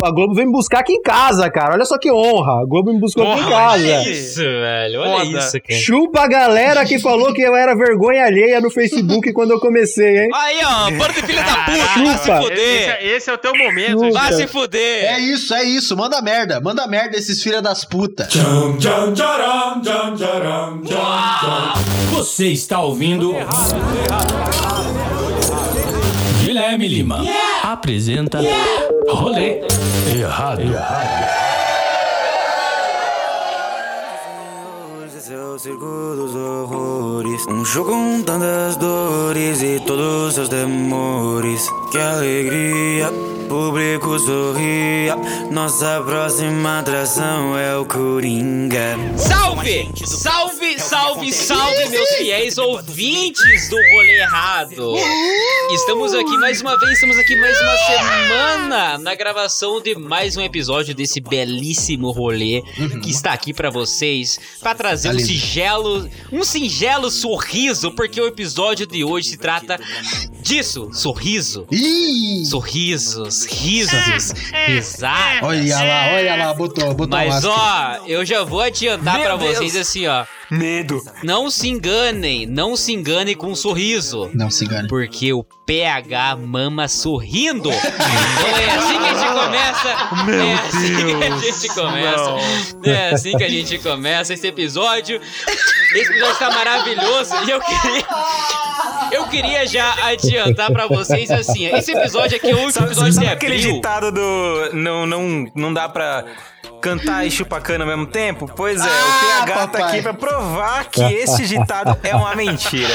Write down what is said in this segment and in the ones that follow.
A Globo veio me buscar aqui em casa, cara. Olha só que honra. A Globo me buscou aqui em Porra, casa. olha Isso, velho. Olha Foda. isso, cara. Chupa a galera que falou que eu era vergonha alheia no Facebook quando eu comecei, hein? Aí, ó, bando de filha da puta, vai se Chupa. Esse, fuder. é- esse é o teu momento. Chupa. Vai se fuder. É isso, é isso. Manda merda. Manda merda esses filha das putas. Você está ouvindo. Guilherme Lima apresenta Rolê Errado. Esse o circo dos horrores. Um jogo com tantas dores e todos seus temores. Que alegria, público sorria. Nossa próxima atração é o Coringa. Salve! Salve, salve, salve, meus fiéis ouvintes do Rolê Errado! Estamos aqui mais uma vez, estamos aqui mais uma semana na gravação de mais um episódio desse belíssimo rolê que está aqui pra vocês, pra trazer Tá lindo. Singelo, um singelo sorriso, porque o episódio de hoje se trata disso, sorriso. Ih! Sorrisos, risos, risadas. Olha lá, olha lá, botou, botou Mas ó, eu já vou adiantar Deus. vocês assim, ó. Medo. Não se enganem, não se enganem com um sorriso. Não se engane. Porque o PH mama sorrindo. Então é assim que a gente começa. Meu é assim que a Deus, gente começa. É assim que a gente começa esse episódio. Esse episódio tá maravilhoso e eu queria. Eu queria já adiantar pra vocês assim, esse episódio aqui é o último Sabe, episódio sabe de aquele abril. ditado do não, não, não dá pra cantar e chupar cana ao mesmo tempo? Pois é, Ah, o PH tá papai. aqui pra provar que esse ditado é uma mentira.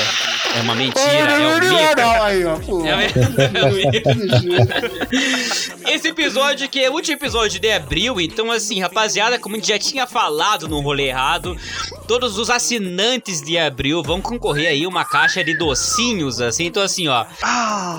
É uma mentira, é um mito. Aí, ó, pô. É um- Esse episódio que é o último episódio de abril, então assim, rapaziada, como a gente já tinha falado no rolê errado, todos os assinantes de abril vão concorrer aí uma caixa de docinhos, assim, então assim, ó,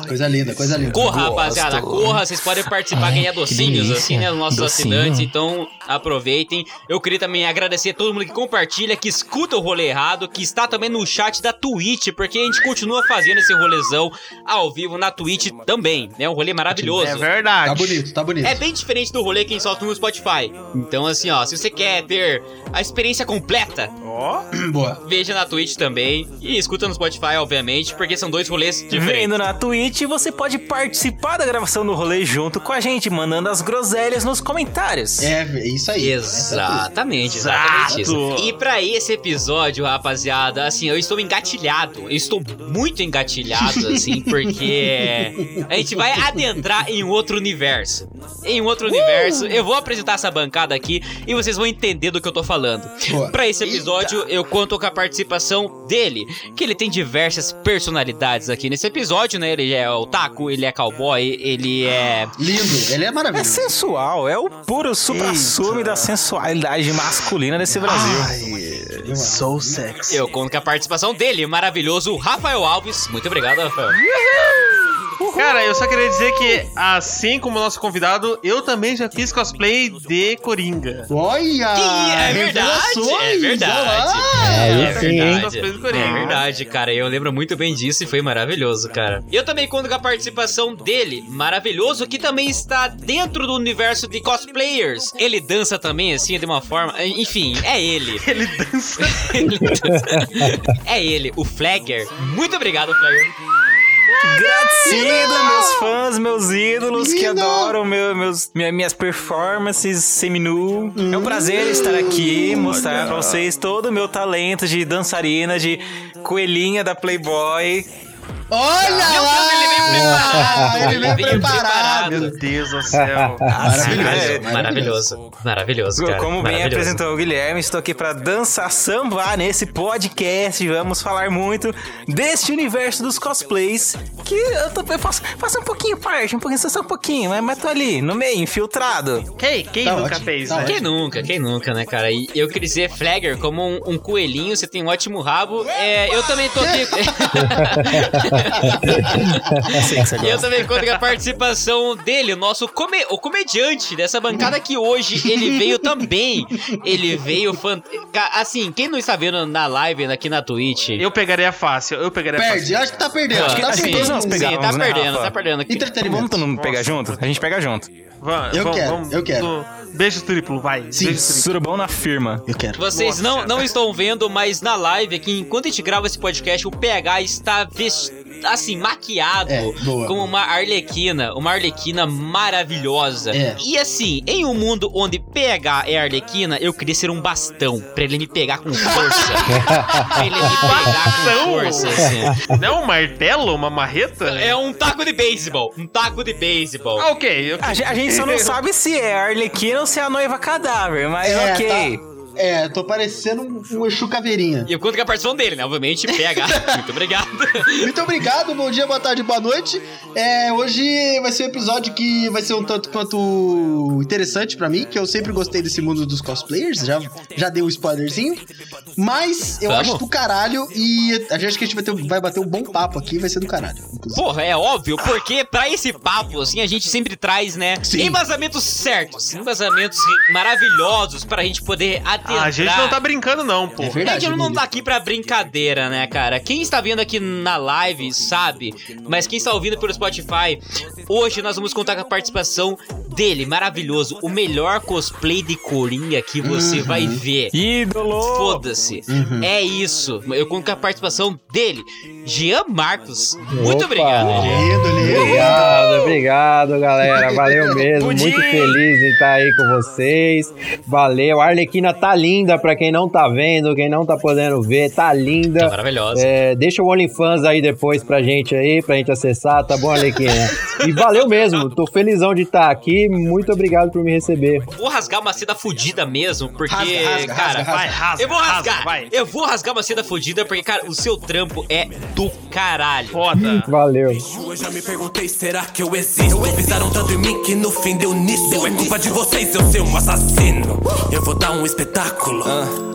Coisa linda, coisa linda. corra, rapaziada, corra, vocês podem participar, ganhar docinhos, assim, né, os nossos Docinho. assinantes, então aproveitem. Eu queria também agradecer a todo mundo que compartilha, que escuta o rolê errado, que está também no chat da Twitch, porque a gente continua fazendo esse rolezão ao vivo na Twitch também, né, um rolê maravilhoso. É verdade. Tá bonito, tá bonito. É bem diferente do rolê que a gente solta no Spotify. Então, assim, ó, se você quer ter a experiência completa, Ó, Boa. veja na Twitch também. E escuta no Spotify, obviamente, porque são dois rolês diferentes. Vendo na Twitch, você pode participar da gravação do rolê junto com a gente, mandando as groselhas nos comentários. É, é isso aí. Exatamente, exatamente isso. E pra esse episódio, rapaziada, assim, eu estou engatilhado. Eu estou muito engatilhado, assim, porque a gente vai adentrar em um outro universo. Em um outro universo, eu vou apresentar essa bancada aqui e vocês vão entender do que eu tô falando. Boa. Pra esse episódio, eu conto com a participação dele, que ele tem diversas personalidades aqui nesse episódio, né? Ele é otaku, ele é cowboy, ele é Lindo, ele é É maravilhoso. sensual, é o puro supra-sume da sensualidade masculina desse Brasil. sou sexy. Eu conto com a participação dele, maravilhoso Rafael Alves. Muito obrigado, Rafael. Cara, eu só queria dizer que, assim como o nosso convidado, eu também já fiz cosplay de Coringa. Olha! é verdade, é verdade. É sim, hein? verdade, é verdade, cara. Eu lembro muito bem disso e foi maravilhoso, cara. Eu também conto com a participação dele, maravilhoso, que também está dentro do universo de cosplayers. Ele dança também, assim, de uma forma. Enfim, é ele. Ele dança. Ele dança. é ele, o Flagger. Muito obrigado, Flagger. Agradecido, meus fãs, meus ídolos que adoram meu- meus, minha- minhas performances seminu. É um prazer estar aqui, mostrar pra vocês todo o meu talento de dançarina, de coelhinha da Playboy. Olha lá! Ele veio preparado. Ele veio preparado. Meu Deus do céu. Maravilhoso, Maravilhoso. Maravilhoso, cara. Como bem Maravilhoso. apresentou o Guilherme, estou aqui para dançar samba nesse podcast. Vamos falar muito deste universo dos cosplays. Que eu, tô, eu faço, faço um pouquinho parte, um pouquinho, só um pouquinho, mas, mas tô ali, no meio, infiltrado. Quem, quem Tá nunca ótimo, fez, tá né? Quem nunca, quem nunca, né, cara? E eu queria dizer, Flagger, como um, um coelhinho, você tem um ótimo rabo. É, eu também tô aqui. Que você E eu também conto com a participação dele, o nosso come- o comediante dessa bancada que hoje ele veio também. Ele veio fan... Assim, quem não está vendo na live aqui na Twitch? Eu pegaria fácil, eu pegaria Perde, fácil. acho que tá perdendo. Acho que tá perdendo. todos nós Sim, tá né, perdendo, Rafa? tá perdendo aqui. Entretenimento. Vamos todo mundo pegar junto? A gente pega junto. Eu va- quero, vamos eu quero. no- Beijo triplo, vai. Sim. Beijo triplo. Surubão na firma. Eu quero. Vocês Nossa não, não estão vendo, mas na live aqui, enquanto a gente grava esse podcast, o PH está vestido. Assim, maquiado É, uma arlequina, uma arlequina maravilhosa. É. E assim, em um mundo onde PH é arlequina, eu queria ser um bastão pra ele me pegar com força. pra ele me pegar com força, assim. Não é um martelo, uma marreta? É um taco de beisebol, um taco de beisebol. Ah, ok. A, a gente só não sabe se é a Arlequina ou se é a noiva cadáver, mas É, ok. tá- É, tô parecendo um, um Exu caveirinha. E eu conto com a participação dele, né? Obviamente, PH. Muito obrigado. Muito obrigado, bom dia, boa tarde, boa noite. É, hoje vai ser um episódio que vai ser um tanto quanto interessante pra mim, que eu sempre gostei desse mundo dos cosplayers, já, já dei um spoilerzinho. Mas eu Vamos. acho do caralho e a gente que a gente vai, ter, vai bater um bom papo aqui, vai ser do caralho. inclusive. Porra, é óbvio, porque pra esse papo, assim, a gente sempre traz, né, Sim. embasamentos certos, embasamentos maravilhosos pra gente poder adentrar. A gente não tá brincando, não, pô. É É verdade. que eu não tá aqui pra brincadeira, né, cara? Quem está vendo aqui na live sabe, mas quem está ouvindo pelo Spotify, hoje nós vamos contar com a participação dele, maravilhoso, o melhor cosplay de Coringa que você Uhum. vai ver. Ídolo! Foda-se. É isso. Eu conto com a participação dele, Jean Marcos. Muito Opa. obrigado, Jean. Lindo, lindo. Obrigado, obrigado, galera. Valeu mesmo. Pudim. Muito feliz em estar aí com vocês. Valeu. A Arlequina tá linda pra quem não tá vendo, quem não tá podendo ver, tá Tá linda. maravilhosa. É, deixa o OnlyFans aí depois pra gente aí, pra gente acessar, tá bom, Arlequina? E valeu mesmo, tô felizão de estar aqui, muito obrigado por me receber. Vou rasgar uma seda fudida mesmo, porque, Rasga, rasga, cara, rasga, Vai, rasga, eu vou rasgar. rasga, vai. Eu vou rasgar uma seda fudida porque, cara, o seu trampo é do caralho. Foda. Valeu. Eu já me perguntei, será que eu existo? Pisaram tanto em mim que no fim deu nisso. É culpa de vocês eu ser um assassino. Eu vou dar um espetáculo.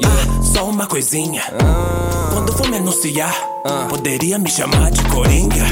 Ah, só uma coisinha. Quando for me anunciar, poderia me chamar de Coringa?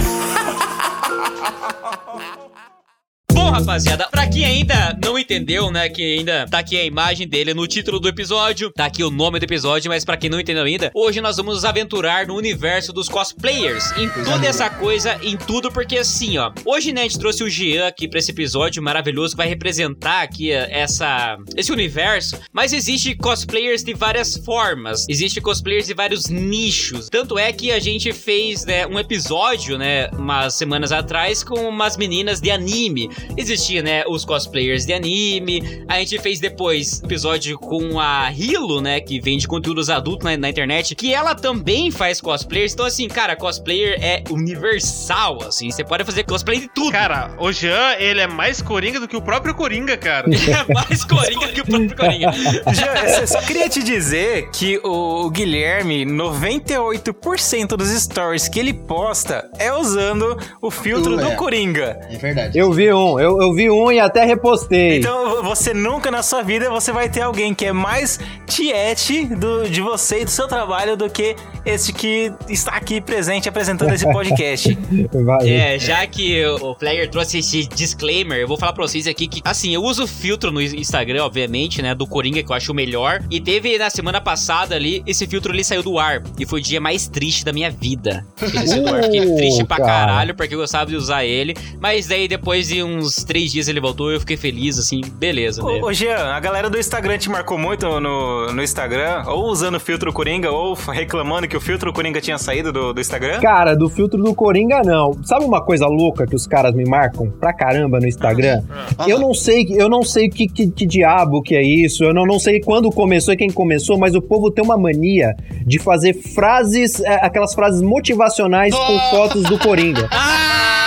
Bom, rapaziada, pra quem ainda não entendeu, né, que ainda tá aqui a imagem dele no título do episódio, tá aqui o nome do episódio, mas pra quem não entendeu ainda, hoje nós vamos nos aventurar no universo dos cosplayers, em toda essa coisa, em tudo, porque assim, ó, hoje, né, a gente trouxe o Jean aqui pra esse episódio maravilhoso que vai representar aqui eh, essa, esse universo, mas existe cosplayers de várias formas, existe cosplayers de vários nichos, tanto é que a gente fez, né, um episódio, né, umas semanas atrás com umas meninas de anime, existia, né, os cosplayers de anime. A gente fez depois episódio com a Hilo, né, que vende conteúdos adultos na, na internet, que ela também faz cosplayers. Então, assim, cara, cosplayer é universal, assim. Você pode fazer cosplay de tudo. Cara, o Jean, ele é mais coringa do que o próprio Coringa, cara. é mais coringa que o próprio coringa. Já, eu só queria te dizer que o Guilherme, 98% dos stories que ele posta é usando o filtro Uh, do é. Coringa. É verdade. Eu vi um, eu, eu vi um e até repostei. Então, você nunca na sua vida você vai ter alguém que é mais tiete do, de você e do seu trabalho do que esse que está aqui presente apresentando esse podcast. Valeu. É, já que o player trouxe esse disclaimer, eu vou falar pra vocês aqui que, assim, eu uso filtro no Instagram, obviamente, né, do Coringa, que eu acho o melhor. E teve na semana passada ali, esse filtro ali saiu do ar. E foi o dia mais triste da minha vida. Ele saiu do ar. Fiquei Uh, triste pra cara. caralho, porque eu gostava de usar ele. Mas daí, depois de uns três dias ele voltou, eu fiquei feliz, assim, beleza, né? Ô, ô, Jean, a galera do Instagram te marcou muito no, no Instagram, ou usando o filtro Coringa, ou reclamando que o filtro Coringa tinha saído do, do Instagram? Cara, do filtro do Coringa, não. Sabe uma coisa louca que os caras me marcam pra caramba no Instagram? Eu não sei, eu não sei que, que, que diabo que é isso, eu não, não sei quando começou e quem começou, mas o povo tem uma mania de fazer frases, é, aquelas frases motivacionais com fotos do Coringa. Ah,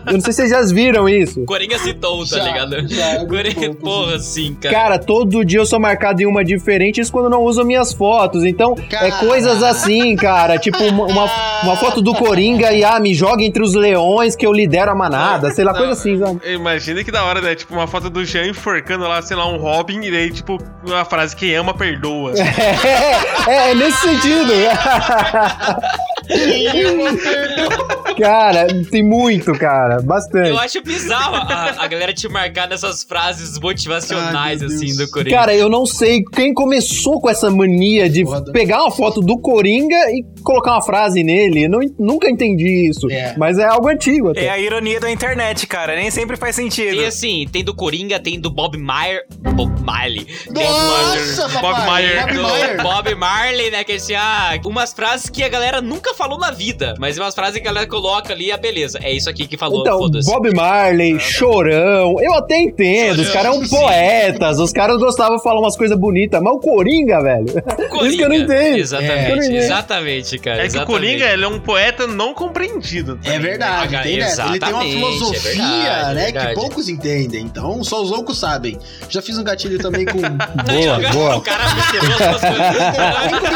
Eu não sei se vocês já viram isso. Coringa citou, tá Já, ligado? já, é Coringa, bom, porra, assim, cara. Cara, todo dia eu sou marcado em uma diferente, isso quando não uso minhas fotos. Então, é Cara. coisas assim, cara. Tipo, uma, uma, uma foto do Coringa e, ah, me joga entre os leões que eu lidero a manada. Sei lá, coisa assim, sabe? Imagina que da hora, né? Tipo, uma foto do Jean enforcando lá, sei lá, um Robin, e daí, tipo, uma frase que ama, perdoa. É, é, é nesse sentido. cara, tem muito, cara. Bastante. Eu acho bizarro a, a galera te marcar nessas frases motivacionais, Ai, assim, do Coringa. Cara, eu não sei quem começou com essa mania de Foda. pegar uma foto do Coringa e colocar uma frase nele. Eu não, nunca entendi isso. É. Mas é algo antigo até. É a ironia da internet, cara. Nem sempre faz sentido. E assim, tem do Coringa, tem do Bob Mayer. Bob Marley. Nossa. Bob Mayer. Bob do Mayer. Bob Marley, né? Que assim, ah, umas frases que a galera nunca falou na vida, mas umas frases que a galera coloca ali, ah, beleza. É isso aqui que falou, Então, foda-se. Bob Marley, Chorão, eu até entendo, os caras são poetas, os caras gostavam de falar umas coisas bonitas, mas o Coringa, velho, isso que eu não entendo. Exatamente, não entendo. exatamente, cara. É que o. Coringa, ele é um poeta não compreendido. É verdade, tem dessa. Ele tem uma exatamente, filosofia, é verdade, né, é verdade. que poucos entendem. Então, só os loucos sabem. Já fiz um gatilho também com... Boa, boa. O cara.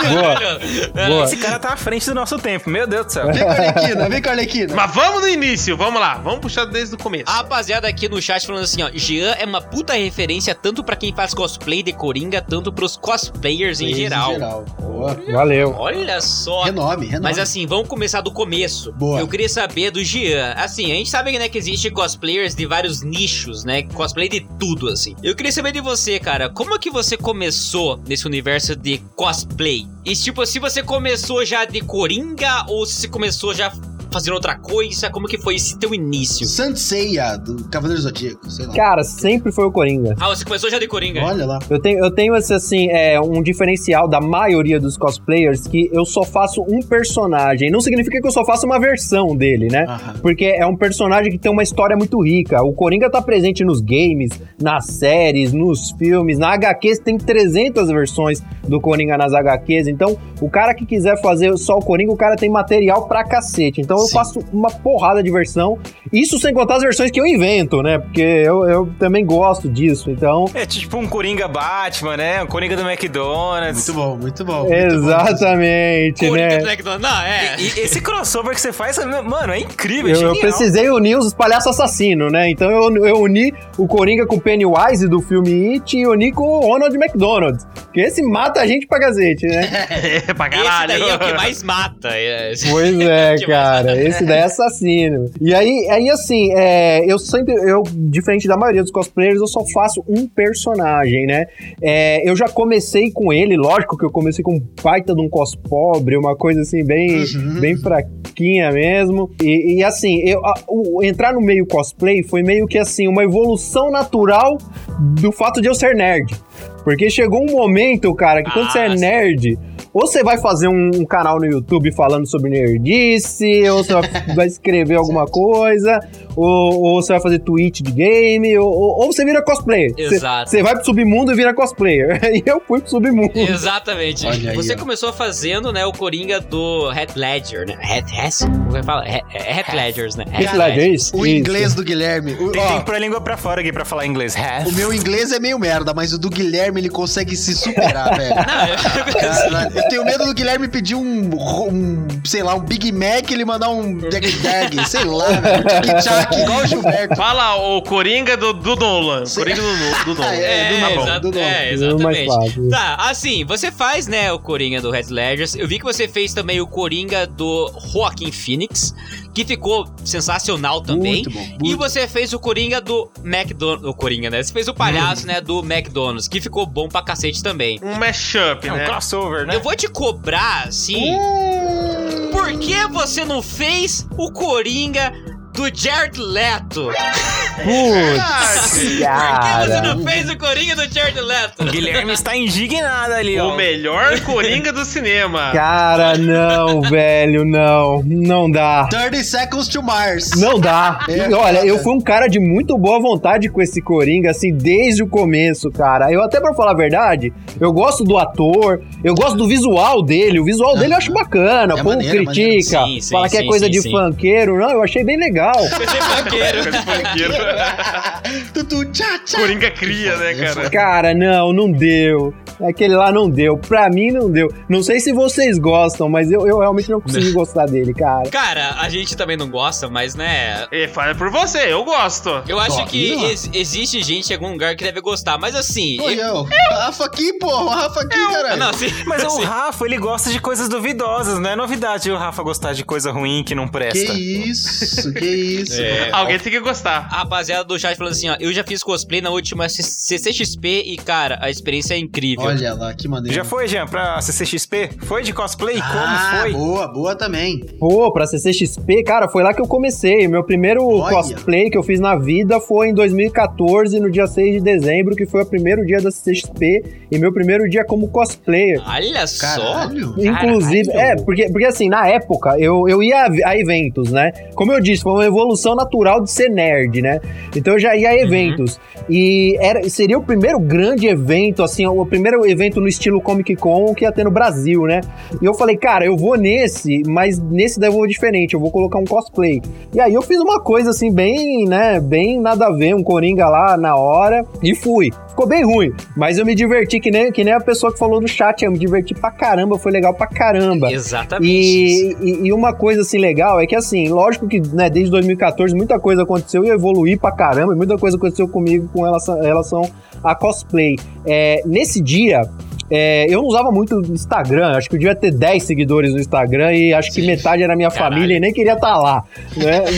Boa. Boa. Esse cara tá à frente do nosso tempo, meu Deus do céu. Vem com a Arlequina, vem com a Arlequina. Mas vamos no início, vamos lá. Vamos puxar desde o começo. A rapaziada aqui no chat falando assim, ó, Jean é uma puta referência tanto pra quem faz cosplay de Coringa, tanto pros cosplayers em geral. Boa. Valeu. Olha só. Renome, renome. Mas assim, vamos começar do começo. Boa. Eu queria saber do Jean. Assim, a gente sabe né, que existe cosplayers de vários nichos, né? Cosplay de tudo, assim. Eu queria saber de você, cara. Como que você começou nesse universo de cosplay? E tipo, se você começou já de Coringa ou se você começou já fazendo outra coisa? Como que foi esse teu início? Seiya, do Cavaleiro Zodíaco, sei lá. Cara, sempre foi o Coringa. Ah, você começou já de Coringa? Olha lá. Eu tenho, eu tenho esse, assim, é, um diferencial da maioria dos cosplayers que eu só faço um personagem. Não significa que eu só faço uma versão dele, né? Aham. Porque é um personagem que tem uma história muito rica. O Coringa tá presente nos games, nas séries, nos filmes, na HQs tem 300 versões do Coringa nas HQs. Então, o cara que quiser fazer só o Coringa, o cara tem material pra cacete. Então, eu Sim. faço uma porrada de versão. Isso sem contar as versões que eu invento, né? Porque eu, eu também gosto disso. Então, É tipo um Coringa Batman, né? Um Coringa do McDonald's. Muito bom, muito bom. muito exatamente, Coringa né? do McDonald's. Não, é. E esse crossover que você faz, mano, é incrível, é Eu, eu genial. precisei unir os palhaços assassinos, né? Então eu, eu uni o Coringa com o Pennywise do filme It e uni com o Ronald McDonald. Que esse mata a gente pra gazete, né? É, pra Esse caralho. daí é o que mais mata. É, Pois é, Que cara. Esse daí é assassino. E aí, aí assim, é, eu sempre, eu, diferente da maioria dos cosplayers, eu só faço um personagem, né? É, eu já comecei com ele, lógico que eu comecei com um baita de um cos pobre, uma coisa assim, bem, Uhum. bem fraquinha mesmo. E, e, assim, eu, a- o- entrar no meio cosplay foi meio que assim, uma evolução natural do fato de eu ser nerd. Porque chegou um momento, cara, que quando Ah, você é sim. nerd, ou você vai fazer um, canal no YouTube falando sobre nerdice, ou você vai escrever alguma coisa, ou, ou você vai fazer tweet de game, ou, ou- você vira cosplayer. Você- Exato. Você vai pro submundo e vira cosplayer. E eu fui pro submundo. Exatamente. Olha aí, Você ó. começou fazendo, né, o Coringa do Heath Ledger, né? Heath, Heath? Como é que fala? É Heath Ledgers, né? Heath Ledger, isso? O Isso. inglês do Guilherme. O, Tem, ó, tem que pôr a língua pra fora aqui pra falar inglês. Half. o meu inglês é meio merda, mas o do Guilherme ele consegue se superar, velho. Cara, eu tenho medo do Guilherme pedir um, um, sei lá, um Big Mac e ele mandar um Dag Dag, sei lá, velho. Igual o Gilberto. Fala o Coringa do, do Nolan. Coringa do, do Nolan. É, do É, Nolan, exa- do Nolan. é, É exatamente. Tá, assim, você faz, né, o Coringa do Heath Ledger. Eu vi que você fez também o Coringa do Joaquin Phoenix, que ficou sensacional também. Muito bom, E muito. você fez o Coringa do McDonald's. O Coringa, né? Você fez o palhaço, né, do McDonald's, que ficou bom pra cacete também. Um mashup, É um né? crossover, né? Eu vou te cobrar, assim. Por que você não fez o Coringa do Jared Leto? Putz, Por que você cara. não fez o Coringa do Jared Leto? O Guilherme está indignado ali, ó. O melhor Coringa do cinema. Cara, não, velho, não. Não dá. 30 Seconds to Mars. Não dá. É, E, Olha, eu fui um cara de muito boa vontade com esse Coringa, assim, desde o começo, cara. Eu até pra falar a verdade, eu gosto do ator, eu gosto do visual dele. O visual dele eu acho bacana. É o povo maneiro, é critica, maneiro. Sim, sim, fala que é sim, coisa sim, de sim. funkeiro. Não, eu achei bem legal. É de funkeiro. Tutu, tchá, tchá. Coringa cria, né, cara? Cara, não, não deu. Aquele lá não deu. Pra mim não deu. Não sei se vocês gostam, mas eu, eu realmente não consegui gostar dele, cara. Cara, a gente também não gosta, mas né. E fala por você, eu gosto. Eu acho que ex- existe gente em algum lugar que deve gostar, mas assim. Oi, eu- eu. Rafa aqui, porra. O Rafa aqui, Ah, caralho. não, sim, Mas o sim. Rafa, ele gosta de coisas duvidosas, não é novidade o Rafa gostar de coisa ruim que não Que presta. isso, que isso. É. Alguém tem que gostar. A rapaziada do chat falando assim, ó, eu já fiz cosplay na última C- CCXP e, cara, a experiência é incrível. Olha lá, que maneiro. Já foi, Jean, pra CCXP? Foi de cosplay? Ah, Como foi? boa, boa também. Pô, pra CCXP, cara, foi lá que eu comecei. Meu primeiro Olha. cosplay que eu fiz na vida foi em 2014, no dia 6 de dezembro, que foi o primeiro dia da CCXP e meu primeiro dia como cosplayer. Olha só. Caralho. Inclusive, Caralho. é, porque, porque assim, na época, eu, eu ia a, a eventos, né? Como eu disse, foi uma evolução natural de ser nerd, né? Então eu já ia a eventos. E era, seria o primeiro grande evento, assim, o primeiro evento no estilo Comic Con que ia ter no Brasil, né? E eu falei, cara, eu vou nesse, mas nesse daí eu vou diferente, eu vou colocar um cosplay. E aí eu fiz uma coisa assim, bem, né, bem nada a ver, um Coringa lá na hora, e fui. Ficou bem ruim, mas eu me diverti, que nem, que nem a pessoa que falou no chat, eu me diverti pra caramba, foi legal pra caramba. Exatamente. E, e, e uma coisa assim legal é que assim, lógico que né, desde 2014 muita coisa aconteceu e eu evoluí pra caramba, muita coisa aconteceu comigo com relação, relação a cosplay. É, nesse dia, é, eu não usava muito o Instagram, acho que eu devia ter 10 seguidores no Instagram e acho que metade era minha Caralho. família e nem queria estar lá. Né?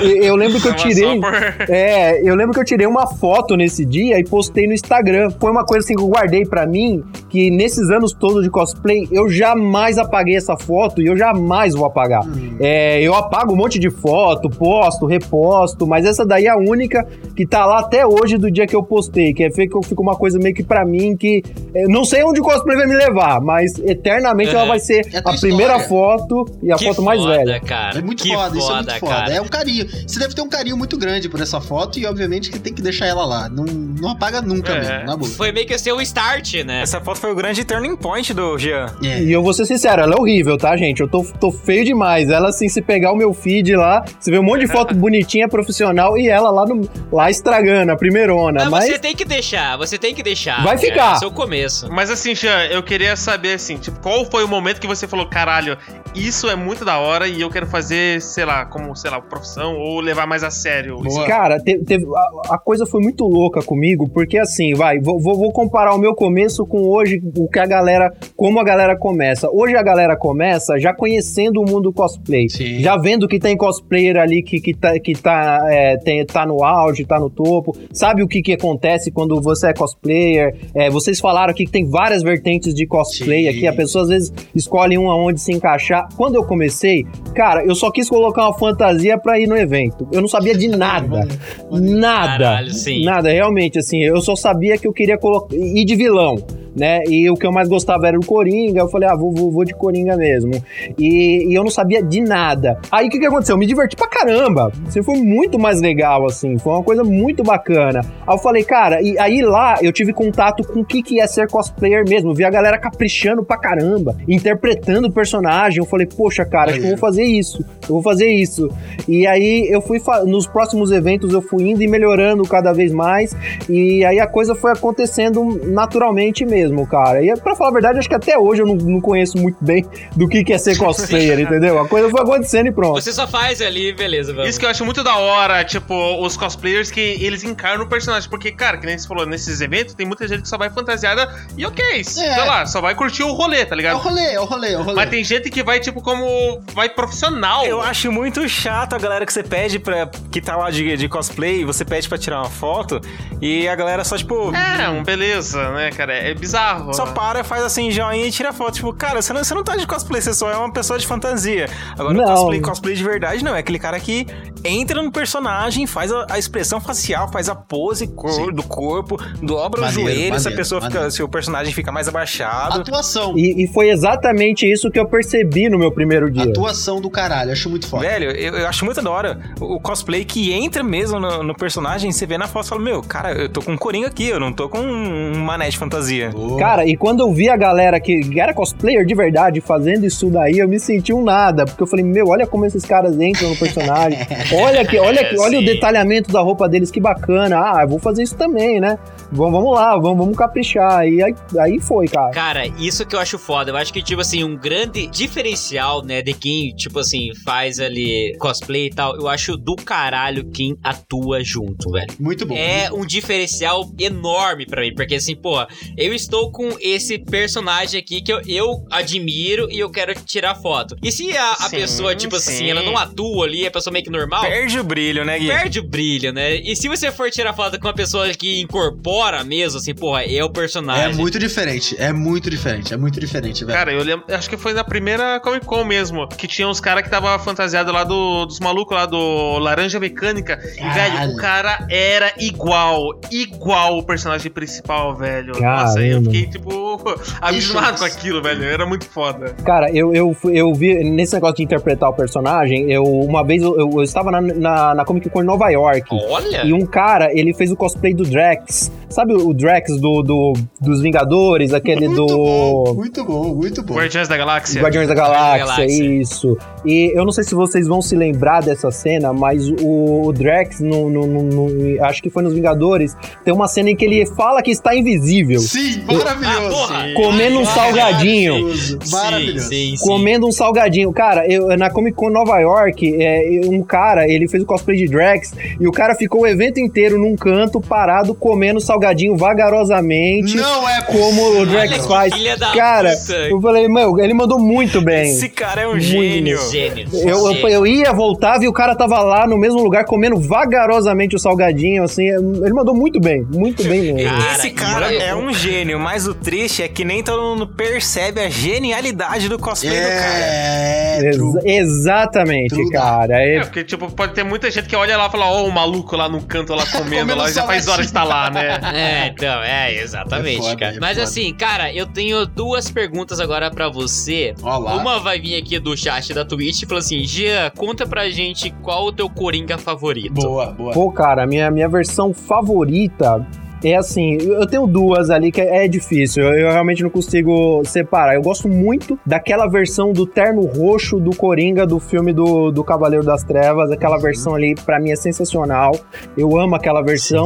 É, eu lembro que eu tirei. É, eu lembro que eu tirei uma foto nesse dia e postei no Instagram. Foi uma coisa assim que eu guardei pra mim, que nesses anos todos de cosplay, eu jamais apaguei essa foto e eu jamais vou apagar. É, eu apago um monte de foto, posto, reposto, mas essa daí é a única que tá lá até hoje do dia que eu postei, que é feio que fica uma coisa meio que pra mim que não sei onde o cosplay vai me levar, mas eternamente ela Uhum. vai ser É a a primeira foto e a que foto mais foda, velha. cara. É muito que foda, isso é muito foda. cara. É um carinho. Você deve ter um carinho muito grande por essa foto e, obviamente, que tem que deixar ela lá. Não, não apaga nunca É. mesmo, na boa. Foi meio que ser o start, né? Essa foto foi o grande turning point do Jean. É. E eu vou ser sincero, ela é horrível, tá, gente? Eu tô, tô feio demais. Ela, assim, se pegar o meu feed lá, você vê um monte de foto bonitinha, profissional, e ela lá, no, lá estragando, a primeirona. Não, mas você tem que deixar, você tem que deixar. Vai ficar. É, esse é o começo. Mas assim, Jean, eu queria saber assim, tipo, qual foi o momento que você falou, caralho, isso é muito da hora e eu quero fazer, sei lá, como, sei lá, profissão ou levar mais a sério. Boa. Cara, te- teve- a, a coisa foi muito louca comigo, porque assim, vai, vou, vou- vou comparar o meu começo com hoje, o que a galera, como a galera começa. Hoje a galera começa já conhecendo o mundo cosplay, Sim. já vendo que tem cosplayer ali que, que, tá, que tá, é, tem- tá no auge, tá no topo, sabe o que, que acontece quando você é cosplayer. É, vocês falaram aqui que tem várias vertentes de cosplay Sim. aqui, a pessoa às vezes escolhe um aonde se encaixar. Quando eu comecei, cara, eu só quis colocar uma fantasia pra ir no evento. Eu não sabia de nada. Nada. Caralho, sim. Nada, realmente, assim, eu só sabia que eu queria colocar. ir de vilão, né? E o que eu mais gostava era o Coringa. Eu falei, ah, vou, vou, vou de Coringa mesmo. E, e eu não sabia de nada. Aí o que, que aconteceu? Eu me diverti pra caramba. Assim, foi muito mais legal, assim. Foi uma coisa muito bacana. Aí eu falei, cara, e aí lá eu tive contato com o que, que é ser cosplayer mesmo. Vi a galera caprichando pra caramba, interpretando o personagem. Eu falei, poxa, cara, acho que eu vou fazer isso. Eu vou fazer isso. E aí eu fui nos próximos eventos eu fui indo e melhorando cada vez mais e aí a coisa foi acontecendo naturalmente mesmo, cara. E pra falar a verdade, acho que até hoje eu não, não conheço muito bem do que que é ser cosplayer, entendeu? A coisa foi acontecendo e pronto. Você só faz ali, beleza, vamos. Isso que eu acho muito da hora, tipo, os cosplayers que eles encarnam o personagem. Porque, cara, que nem você falou, nesses eventos tem muita gente que só vai fantasiada e ok, sei lá, só vai curtir o rolê, tá É o ligado? rolê, é o rolê, é o rolê. Mas tem gente que vai, tipo, como. Vai profissional. Eu acho muito chato a galera que você pede pra. que tá lá de, de cosplay, você pede pra tirar uma foto e a galera só, tipo. É, um beleza, né, cara? É bizarro. Só para, faz assim, joinha e tira foto. Tipo, cara, você não, você não tá de cosplay, você só é uma pessoa de fantasia. Agora, Não. o cosplay, cosplay de verdade não. É aquele cara que entra no personagem, faz a, a expressão facial, faz a pose cor- do corpo, dobra Maneiro, o joelho, se a maneiro, pessoa fica. maneiro. Se o personagem fica mais abaixado. Atuação. E, e foi exatamente isso que eu percebi no meu primeiro dia. Atuação do caralho, acho muito foda. Velho, eu, eu acho muito da hora o, o cosplay que entra mesmo no, no personagem, você vê na foto e fala, meu, cara, eu tô com um coringa aqui, eu não tô com um mané de fantasia. Cara, e quando eu vi a galera que era cosplayer de verdade fazendo isso daí, eu me senti um nada. Porque eu falei, meu, olha como esses caras entram no personagem. Olha que, olha, que, olha o detalhamento da roupa deles, que bacana. Ah, eu vou fazer isso também, né? Vamos, vamos lá, vamos, vamos caprichar. E aí, aí foi, cara. Cara, isso que eu acho foda. Eu acho que, tipo assim, um grande diferencial, né, de quem, tipo assim, faz ali cosplay e tal, eu acho do caralho quem atua junto, velho. Muito bom. É um diferencial enorme pra mim, porque assim, pô, eu estou com esse personagem aqui que eu, eu admiro e eu quero tirar foto. E se a, a Sim, pessoa, tipo assim, sim. ela não atua ali, é a pessoa meio que normal, Perde o brilho, né, Gui? perde o brilho, né? E se você for tirar foto com uma pessoa que incorpora mesmo, assim, porra, é o É personagem. muito diferente, é muito diferente, é muito diferente, velho. Cara, eu lembro, acho que foi na primeira Comic Con mesmo, que tinha uns caras que tava fantasiado lá do, dos malucos lá do Laranja Mecânica. E, velho, Caralho. o cara era igual, igual o personagem principal, velho. Nossa, eu Caramba. fiquei, tipo, abismado com aquilo, velho. Era muito foda. Cara, eu, eu, eu vi nesse negócio de interpretar o personagem, eu uma vez eu, eu estava na, na, na Comic Con em Nova York. Olha! E um cara, ele fez o cosplay do Drax. Sabe o Drax do, do- dos Vingadores, aquele muito do. bom, muito bom, muito bom. Guardiões da Galáxia. Guardiões da Galáxia, Galáxia. isso. E eu não sei se vocês vão se lembrar dessa cena, mas o, o Drax, no, no- no- no- acho que foi nos Vingadores, tem uma cena em que ele fala que está invisível. Sim, maravilhoso. porra! Comendo um salgadinho. Maravilhoso, maravilhoso. Sim, sim, sim. Comendo um salgadinho. Cara, eu, na Comic Con Nova York, é, um cara, ele fez o cosplay de Drax e o cara ficou o evento inteiro num canto, parado, comendo salgadinho vagarosamente. Não é Como o. Drax Olha faz. filha da Cara, puta. eu falei, meu, ele mandou muito bem. Esse cara é um gênio. Gênio. Eu, eu, Gênio. eu ia, voltava e o cara tava lá no mesmo lugar comendo vagarosamente o salgadinho, assim. Ele mandou muito bem, muito bem mesmo. Cara, Esse cara é um gênio, mas o triste é que nem todo mundo percebe a genialidade do cosplay do cara. É, Ex- exatamente, True cara. É, É- porque, tipo, pode ter muita gente que olha lá e fala, ó, o maluco lá no canto lá comendo lá, já faz horas que tá lá, né? É, então, é, exatamente, É foda, cara. é Mas assim, cara, eu tenho duas perguntas agora pra você. Olá. Uma vai vir aqui do chat da Twitch e fala assim: Gia, conta pra gente qual o teu Coringa favorito. Boa, boa. Pô, cara, minha, minha versão favorita é assim, eu tenho duas ali que é, é difícil, eu, eu realmente não consigo separar. Eu gosto muito daquela versão do terno roxo do Coringa do filme do, do Cavaleiro das Trevas, aquela versão ali pra mim é sensacional. Eu amo aquela versão.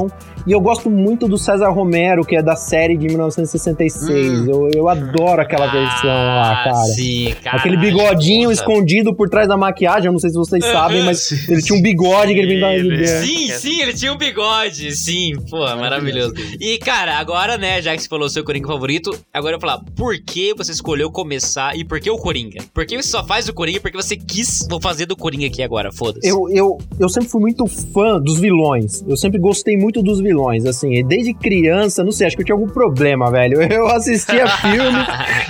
E eu gosto muito do César Romero, que é da série de 1966. Eu, eu adoro aquela versão lá, Ah, cara. Sim, cara. Aquele bigodinho Puta. escondido por trás da maquiagem, eu não sei se vocês sabem, mas ele tinha um bigode que ele branco. Sim, sim, ele tinha um bigode. Sim, pô, maravilhoso. E, cara, agora, né, já que você falou o seu Coringa favorito, agora eu vou falar, por que você escolheu começar e por que o Coringa? Por que você só faz o Coringa? Porque você quis vou fazer do Coringa aqui agora, foda-se. Eu, eu, eu sempre fui muito fã dos vilões. Eu sempre gostei muito dos vilões, assim. e Desde criança, não sei, acho que eu tinha algum problema, velho. Eu assistia filmes,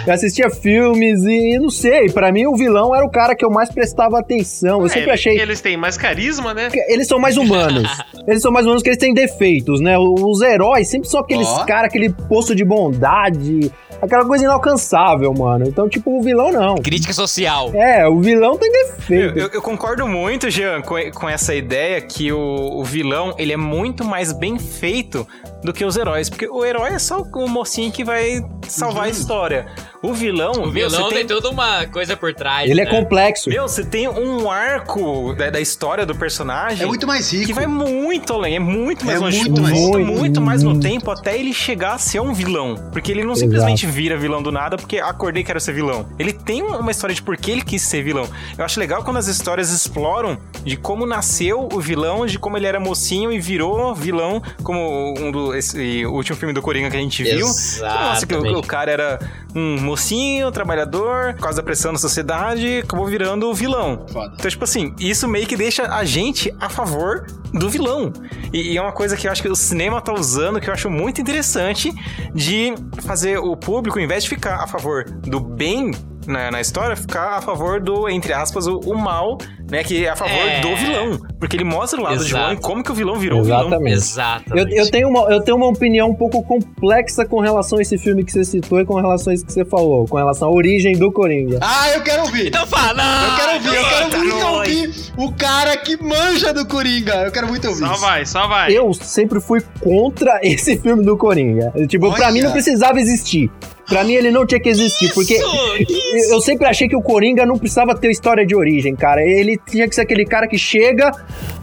eu assistia filmes e não sei, pra mim o vilão era o cara que eu mais prestava atenção. Eu É, sempre ele- achei Eles têm mais carisma, né? eles são mais humanos. Eles são mais humanos que eles têm defeitos, né? Os heróis sempre são aqueles Ó. caras, aquele poço de bondade, aquela coisa inalcançável, mano. Então, tipo, o vilão não. Crítica social. É, o vilão tem Eu, defeito. eu- eu concordo muito, Jean, com, com essa ideia que o, o vilão ele é muito mais bem feito do que os heróis. Porque o herói é só o mocinho que vai salvar a história. O vilão, O meu, vilão você tem tem, toda uma coisa por trás. Ele é né? complexo. meu, você tem um arco da, da história do personagem. É muito mais rico. Que vai muito além, é muito mais É longe, muito mais- muito, muito mais no tempo até ele chegar a ser um vilão. Porque ele não Exato. simplesmente vira vilão do nada porque acordei quero ser vilão. Ele tem uma história de por que ele quis ser vilão. Eu acho legal quando as histórias exploram de como nasceu o vilão, de como ele era mocinho e virou vilão, como um do esse último filme do Coringa que a gente viu. Nossa, que o, Exatamente. o cara era um mocinho, trabalhador, por causa da pressão da sociedade, acabou virando o vilão. Foda. Então, tipo assim, isso meio que deixa a gente a favor do vilão. E, e é uma coisa que eu acho que o cinema tá usando, que eu acho muito interessante, de fazer o público, ao invés de ficar a favor do bem na, na história, ficar a favor do, entre aspas, o, o mal, né? Que é a favor É. do vilão. Porque ele mostra o lado do Exato. vilão e como que o vilão virou vilão. Exatamente. Eu, Exatamente. eu, tenho uma, eu tenho uma opinião um pouco complexa com relação a esse filme que você citou e com relação a isso que você falou, com relação à origem do Coringa. Ah, eu quero ouvir. Então fala! eu quero ouvir, eu quero tá muito ouvir o cara que manja do Coringa. Eu quero muito ouvir. Só vai, só vai. Eu sempre fui contra esse filme do Coringa. Tipo, pra Olha. mim não precisava existir. Pra mim ele não tinha que existir, porque Isso, eu sempre achei que o Coringa não precisava ter história de origem, cara. Ele tinha que ser aquele cara que chega,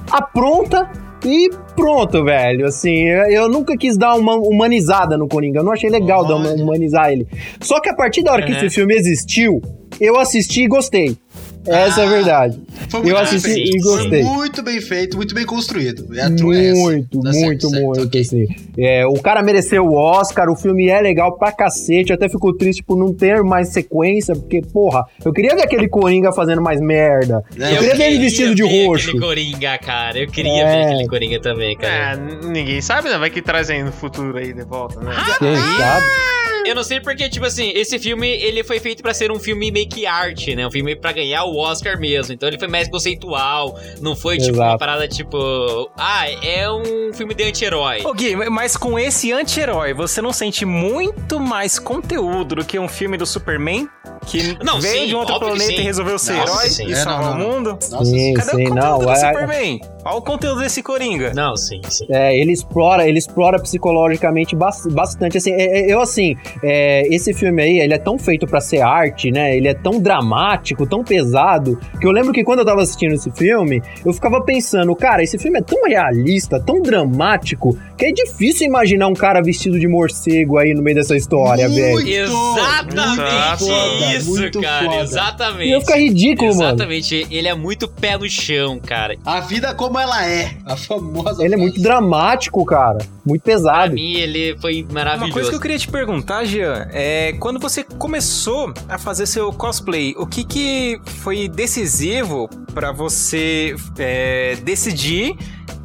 apronta e pronto, velho. Assim, eu nunca quis dar uma humanizada no Coringa. Eu não achei legal dar uma- Olha. humanizar ele. Só que a partir da hora que Uhum. esse filme existiu, eu assisti e gostei. Essa é a Ah, verdade. Foi Eu muito assisti bem e feito. gostei. Foi muito bem feito, muito bem construído. É a. Muito, Tá certo, muito, certo, muito, ok. assim. É, o cara mereceu o Oscar, o filme é legal pra cacete. Eu até fico triste por não ter mais sequência, porque, porra, eu queria ver aquele Coringa fazendo mais merda. É, eu queria ver ele vestido de ver roxo. aquele Coringa, cara. Eu queria É. ver aquele Coringa também, cara. É, ninguém sabe, né? Vai que trazem no futuro aí de volta, né? Quem sabe? Eu não sei porque, tipo assim, esse filme, ele foi feito pra ser um filme meio que arte, né? Um filme pra ganhar o Oscar mesmo. Então ele foi mais conceitual. Não foi, tipo, Exato. uma parada, tipo... Ah, é um filme de anti-herói. Ô Gui, mas com esse anti-herói, você não sente muito mais conteúdo do que um filme do Superman? Que Não, veio sim, de um outro planeta e resolveu ser Nossa, herói sim. e É, salvar o mundo? Nossa, Sim, Cadê sim, o conteúdo não. do é- Superman? Olha o conteúdo desse Coringa. Não, sim, sim. É, ele explora, ele explora psicologicamente bas- bastante. Assim, é- é- eu assim, é, esse filme aí, ele é tão feito pra ser arte, né? Ele é tão dramático, tão pesado, que eu lembro que quando eu tava assistindo esse filme, eu ficava pensando, cara, esse filme é tão realista, tão dramático, que é difícil imaginar um cara vestido de morcego aí no meio dessa história, velho. Muito, Exatamente foda, isso, muito cara. foda. Exatamente. Ia ficar ridículo, mano. Exatamente. Ele é muito pé no chão, cara. A vida como ela é. A famosa. Ele é muito dramático, cara. Muito Pra pesado. mim, ele foi Uma maravilhoso. coisa que eu queria te perguntar, Jean, é quando você começou a fazer seu cosplay, o que que foi decisivo pra você é, decidir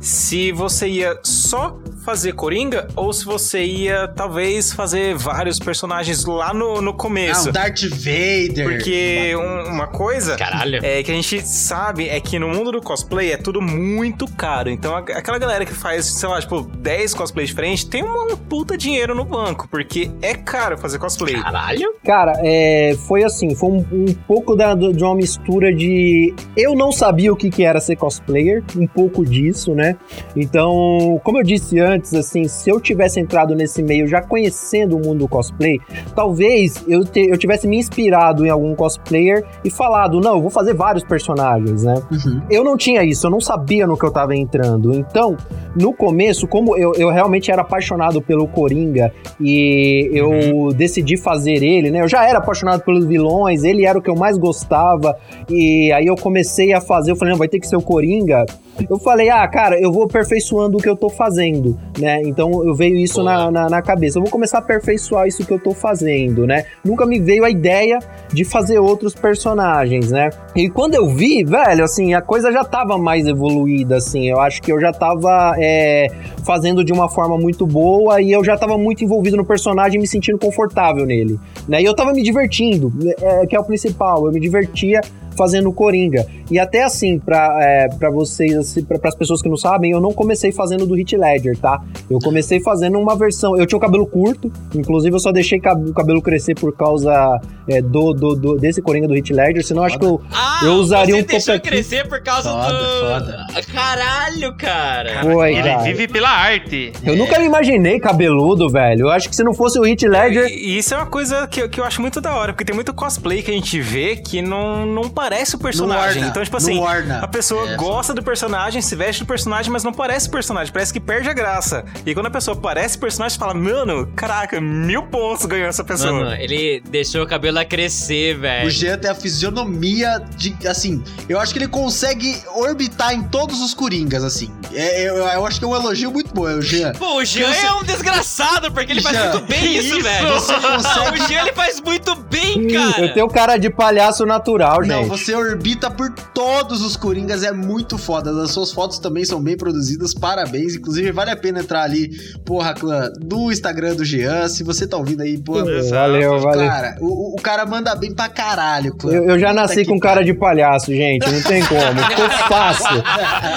se você ia só fazer Coringa ou se você ia talvez fazer vários personagens lá no, no Ah, começo? o Darth Vader. Porque um- uma coisa Caralho. é que a gente sabe é que no mundo do cosplay é tudo muito caro. Então a- aquela galera que faz, sei lá, tipo, 10 cosplays diferentes tem um, um puta dinheiro no banco, porque é caro fazer cosplay. Caralho. Cara, é, foi assim, foi um, um pouco da- de uma mistura de. Eu não sabia o que, que era ser cosplayer, um pouco disso, né? Então, como eu disse antes, assim, se eu tivesse entrado nesse meio já conhecendo o mundo do cosplay, talvez eu, te- eu tivesse me inspirado em algum cosplayer e falado, não, eu vou fazer vários personagens, né? Uhum. Eu não tinha isso, eu não sabia no que eu tava entrando. Então, no começo, como eu, eu realmente era apaixonado pelo Coringa e eu decidi fazer ele, né? Eu já era apaixonado pelos vilões, ele era o que eu mais gostava. E aí eu comecei a fazer, eu falei, não, vai ter que ser o Coringa. Eu falei, ah, cara, eu vou aperfeiçoando o que eu tô fazendo, né? Então eu veio isso na, na, na cabeça. Eu vou começar a aperfeiçoar isso que eu tô fazendo, né? Nunca me veio a ideia de fazer outros personagens, né? E quando eu vi, velho, assim, a coisa já tava mais evoluída, assim. Eu acho que eu já tava é, fazendo de uma forma muito boa e eu já tava muito envolvido no personagem, me sentindo confortável nele, né? E eu tava me divertindo, é, que é o principal. Eu me divertia fazendo Coringa. E até assim, pra, é, pra vocês, assim, pra, pras pessoas que não sabem, eu não comecei fazendo do Hit Ledger, tá? Eu comecei fazendo uma versão. Eu tinha o cabelo curto, inclusive eu só deixei o cabelo crescer por causa é, do, do, do- desse Coringa do Hit Ledger, senão eu acho que eu. Ah, Eu usaria você um deixou crescer por causa Foda, do... foda. Caralho, cara. Foi, Ele cara. vive pela arte. Eu nunca me imaginei cabeludo, velho. Eu acho que se não fosse o Hit Ledger. E e isso é uma coisa que, eu- que eu acho muito da hora, porque tem muito cosplay que a gente vê que não, não parece o personagem. orna, então, tipo assim, a pessoa É, gosta do personagem, se veste do personagem, mas não parece o personagem, parece que perde a graça. E quando a pessoa parece o personagem, você fala, mano, caraca, mil pontos ganhou essa pessoa. Mano, ele deixou o cabelo a crescer, O velho. Jean tem a fisionomia de. Assim, eu acho que ele consegue orbitar em todos os coringas, assim. É, eu, eu acho que é um elogio muito bom, é o Jean. Pô, o Jean Você- é um desgraçado, porque ele faz Jean, muito bem isso, isso? velho. Consegue- O Jean, ele faz muito bem, cara. Eu tenho cara de palhaço natural, Não, gente. Você orbita por todos os Coringas, é muito foda. As suas fotos também são bem produzidas, parabéns. Inclusive, vale a pena entrar ali, porra, clã, do Instagram do Jean. Se você tá ouvindo aí, pô. Valeu, valeu. Cara, o, o cara manda bem pra caralho, clã. Eu, eu já Puta nasci com cara de palhaço, gente. Não tem como. Ficou fácil.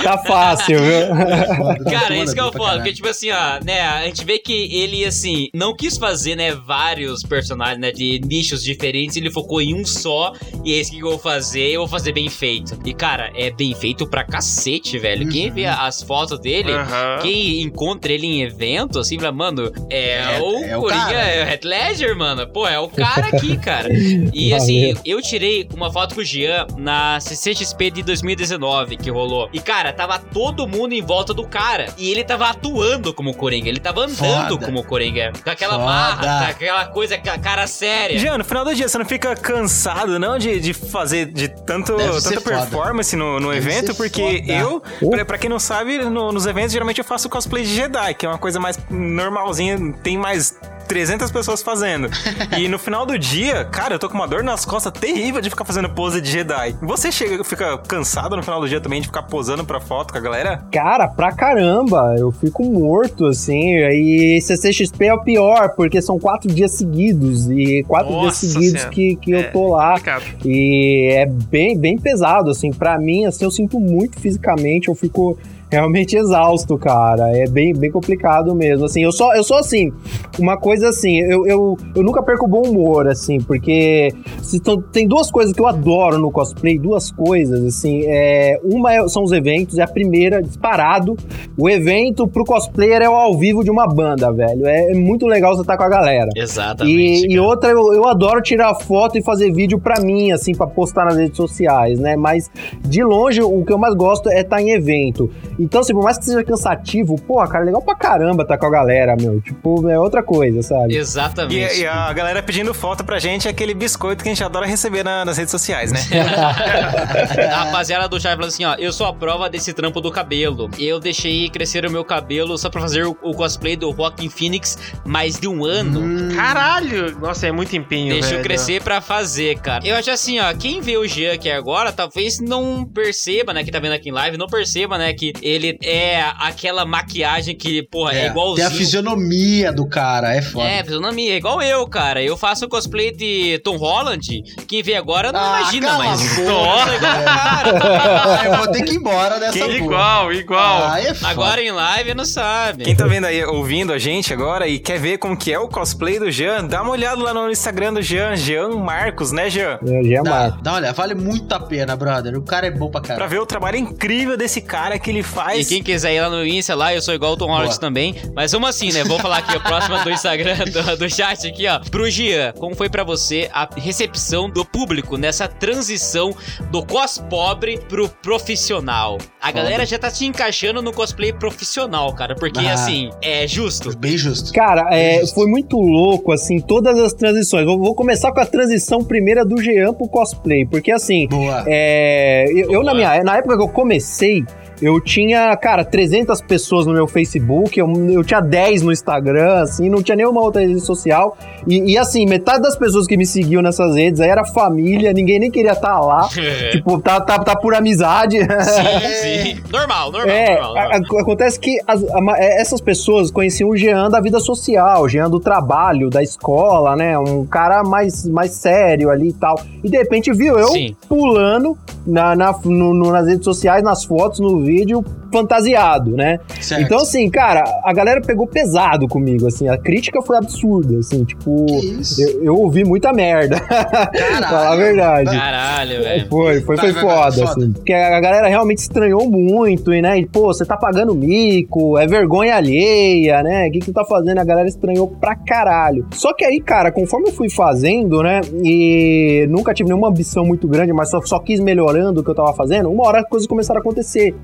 Tá fácil, viu? pariu. Cara, isso que é o bem pra foda. foda, porque, tipo assim, ó, né, a gente vê que ele, assim, não quis fazer, né, vários personagens, né, de nichos diferentes, ele focou em um só, e é esse que eu vou fazer, eu vou fazer bem feito. E, cara, é bem feito pra cacete, velho. Uhum. Quem vê as fotos dele, Aham. quem encontra ele em evento, assim, fala, mano, é, É- o é o Coringa, cara. é o Heath Ledger, mano. Pô, é o cara aqui, cara. E, assim, eu tirei uma foto com o Jean na CCXP de 2019, que rolou. E, cara, tava todo mundo em volta do cara. E ele tava atuando como Coringa. Ele tava andando Foda. como Coringa. Com aquela Foda. marra, com aquela coisa, cara séria. Jean, no final do dia, você não fica cansado, não, de, de fazer de tanto, Deve tanta foda. performance no, no Deve evento? Porque foda. eu, Oh. pra, pra quem não sabe, no- nos eventos, geralmente eu faço cosplay de Jedi, que é uma coisa mais normalzinha, tem mais 300 pessoas fazendo. e no final do dia, cara, eu tô com uma dor nas costas terrível de ficar fazendo pose de Jedi. Você chega, fica cansado no final do dia também de ficar posando pra foto com a galera? Cara, pra caramba, eu fico morto, assim, e CCXP é o pior, porque são quatro dias seguidos, e quatro dias Nossa seguidos Senhora. que, que É. eu tô lá, Complicado. e é bem, bem pesado, assim, pra mim, assim, eu sinto muito fisicamente, eu fico realmente exausto, cara, é bem, bem complicado mesmo, assim, eu só, eu só, assim, uma coisa assim, eu, eu, eu nunca perco o bom humor, assim, porque se tão- tem duas coisas que eu adoro no cosplay, duas coisas, assim, é, uma é- são os eventos, é a primeira, disparado, o evento pro cosplayer é o ao vivo de uma banda, velho, é, é muito legal você estar com a galera. Exatamente. E, e outra, eu, eu adoro tirar foto e fazer vídeo pra mim, assim, pra postar nas redes sociais, né? Mas, de longe, o que eu mais gosto é estar em evento. Então, assim, por mais que seja cansativo, porra, cara, é legal pra caramba estar com a galera, meu. Tipo, é outra coisa, sabe? Exatamente. E, e a galera pedindo foto pra gente é aquele biscoito que a gente adora receber na- nas redes sociais, né? A rapaziada do chat falando assim, ó, eu sou a prova desse trampo do cabelo. Eu deixei crescer o meu cabelo só pra fazer o, o cosplay do Rockin' Phoenix mais de um ano. Hum, Caralho! Nossa, é muito empenho, Deixa eu velho. crescer pra fazer, cara. Eu acho assim, ó, quem vê o Jean aqui agora, talvez não perceba, né, que tá vendo aqui em live, não perceba, né, que ele é aquela maquiagem que, porra, é, Tem igualzinho. a fisionomia do cara, é foda. É, fisionomia, é igual eu, cara. Eu faço cosplay de Tom Holland. Quem vê agora não Ah, imagina, mas. boca, Nossa, cara. Eu vou ter que ir embora dessa porra. Igual, igual. Ah, é foda. Agora em live não sabe. Quem tá vendo aí, ouvindo a gente agora e quer ver como que é o cosplay do Jean, dá uma olhada lá no Instagram do Jean, Jean Marcos, né, Jean? É, já é Dá, mais. dá uma olhada, vale muito a pena, brother. O cara é bom pra Pra caralho. ver o trabalho incrível desse cara que ele E faz. quem quiser ir lá no Insta lá, eu sou igual o Tom Holland Boa. também. Mas vamos assim, né? Vou falar aqui o próximo do Instagram, do, do chat aqui, ó. Pro Jean, como foi pra você a recepção do público nessa transição do cos pobre pro profissional? A galera já tá te encaixando no cosplay profissional, cara. Porque, Ah. assim, é justo. Bem justo. Cara, é, Justo. foi muito louco, assim, todas as transições. Vou, vou começar com a transição primeira do Jean pro cosplay, porque assim, Boa. é, eu, eu, na, Boa. minha, na época que eu comecei, eu tinha, cara, 300 pessoas no meu Facebook, eu, eu tinha 10 no Instagram, assim, não tinha nenhuma outra rede social. E, e, assim, metade das pessoas que me seguiam nessas redes aí era família, ninguém nem queria estar lá. tipo, tá, tá, tá por amizade. Sim, sim. Normal, normal, É, normal. a- normal. a- acontece que as- a é, essas pessoas conheciam o Jean da vida social, o Jean do trabalho, da escola, né? Um cara mais, mais sério ali e tal. E de repente viu eu Sim. pulando na, na- no- no- nas redes sociais, nas fotos, no vídeo, fantasiado, né? Certo. Então, assim, cara, a galera pegou pesado comigo, assim. A crítica foi absurda, assim, tipo... Eu, eu ouvi muita merda. Falar a verdade. Caralho, velho. Foi, foi, Vai, foi vai, vai, foda, foda. assim. Porque a galera realmente estranhou muito, e, né? E, pô, você tá pagando mico, é vergonha alheia, né? O que que tu tá fazendo? A galera estranhou pra caralho. Só que aí, cara, conforme eu fui fazendo, né? E nunca tive nenhuma ambição muito grande, mas só, só quis melhorando o que eu tava fazendo, uma hora as coisas começaram a acontecer.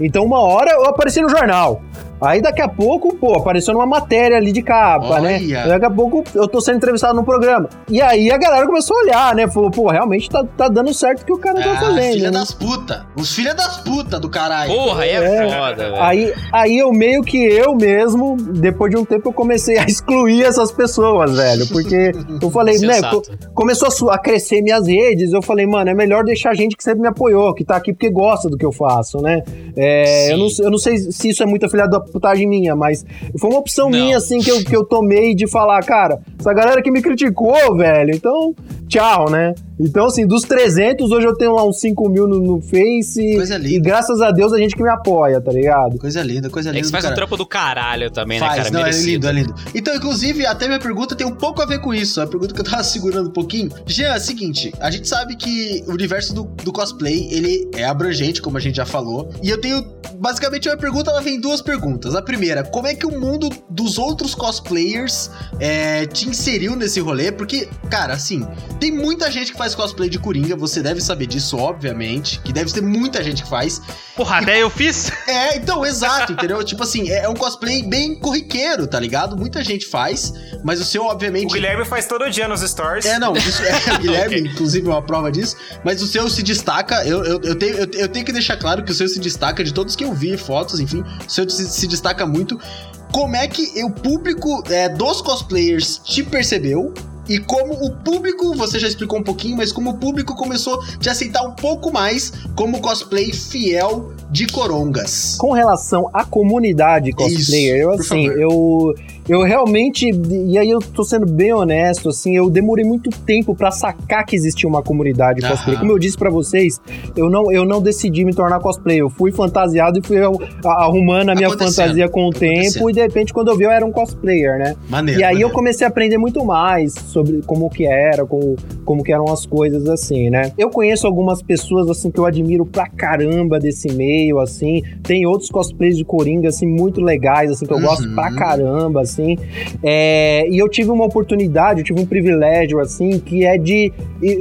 Então, uma hora eu apareci no jornal. Aí daqui a pouco, pô, apareceu numa matéria ali de capa, né? Daqui a pouco eu tô sendo entrevistado no programa. E aí a galera começou a olhar, né? Falou, pô, realmente tá, tá dando certo o que o cara tá Ah, fazendo. filha né? das puta. Os filha das puta do caralho. Porra, aí é, É. foda, velho. Aí, aí eu meio que eu mesmo, depois de um tempo, eu comecei a excluir essas pessoas, velho. Porque eu falei, né? Começou a, a crescer minhas redes. Eu falei, mano, é melhor deixar gente que sempre me apoiou, que tá aqui porque gosta do que eu faço, né? É, eu, não, eu não sei se isso é muita filha da putagem minha, mas foi uma opção Não. minha, assim, que eu, que eu tomei de falar, cara, essa galera que me criticou, velho, então, tchau, né? Então, assim, dos 300, hoje eu tenho lá uns 5 mil no, no Face. Coisa linda. E graças a Deus a gente que me apoia, tá ligado? Coisa linda, coisa É linda. que você do faz um caralho. trampo do caralho também, né, Faz, cara? não, é Merecido. lindo, é lindo. Então, inclusive, até minha pergunta tem um pouco a ver com isso. A pergunta que eu tava segurando um pouquinho. Jean, é o seguinte, a gente sabe que o universo do, do cosplay, ele é abrangente, como a gente já falou. E eu tenho, basicamente, a minha pergunta, ela vem em duas perguntas. A primeira, como é que o mundo dos outros cosplayers é, te inseriu nesse rolê? Porque, cara, assim, tem muita gente que faz cosplay de Coringa, você deve saber disso, obviamente, que deve ter muita gente que faz. Porra, até eu fiz. É, então, exato, entendeu? tipo assim, é um cosplay bem corriqueiro, tá ligado? Muita gente faz, mas o seu, obviamente. O Guilherme faz todo dia nos stories. É, não, isso é, o Guilherme, inclusive, é uma prova disso. Mas o seu se destaca, eu, eu, eu, tenho, eu, eu tenho que deixar claro que o seu se destaca de todos que eu vi, fotos, enfim, o seu se, se destaca muito. Como é que o público é, dos cosplayers te percebeu? E como o público, você já explicou um pouquinho, mas como o público começou a te aceitar um pouco mais como cosplay fiel de corongas. Com relação à comunidade cosplayer, eu por assim, eu eu realmente, e aí eu tô sendo bem honesto, assim, eu demorei muito tempo pra sacar que existia uma comunidade Aham. cosplay. Como eu disse pra vocês, eu não, eu não decidi me tornar cosplay, eu fui fantasiado e fui arrumando a minha fantasia com o tempo e de repente quando eu vi eu era um cosplayer, né? Maneiro. E aí eu maneiro. comecei a aprender muito mais sobre como que era, como, como que eram as coisas assim, né? Eu conheço algumas pessoas assim que eu admiro pra caramba desse meio, assim. Tem outros cosplays de Coringa assim muito legais, assim que eu Uhum. gosto pra caramba, assim. É, e eu tive uma oportunidade, eu tive um privilégio assim, que é de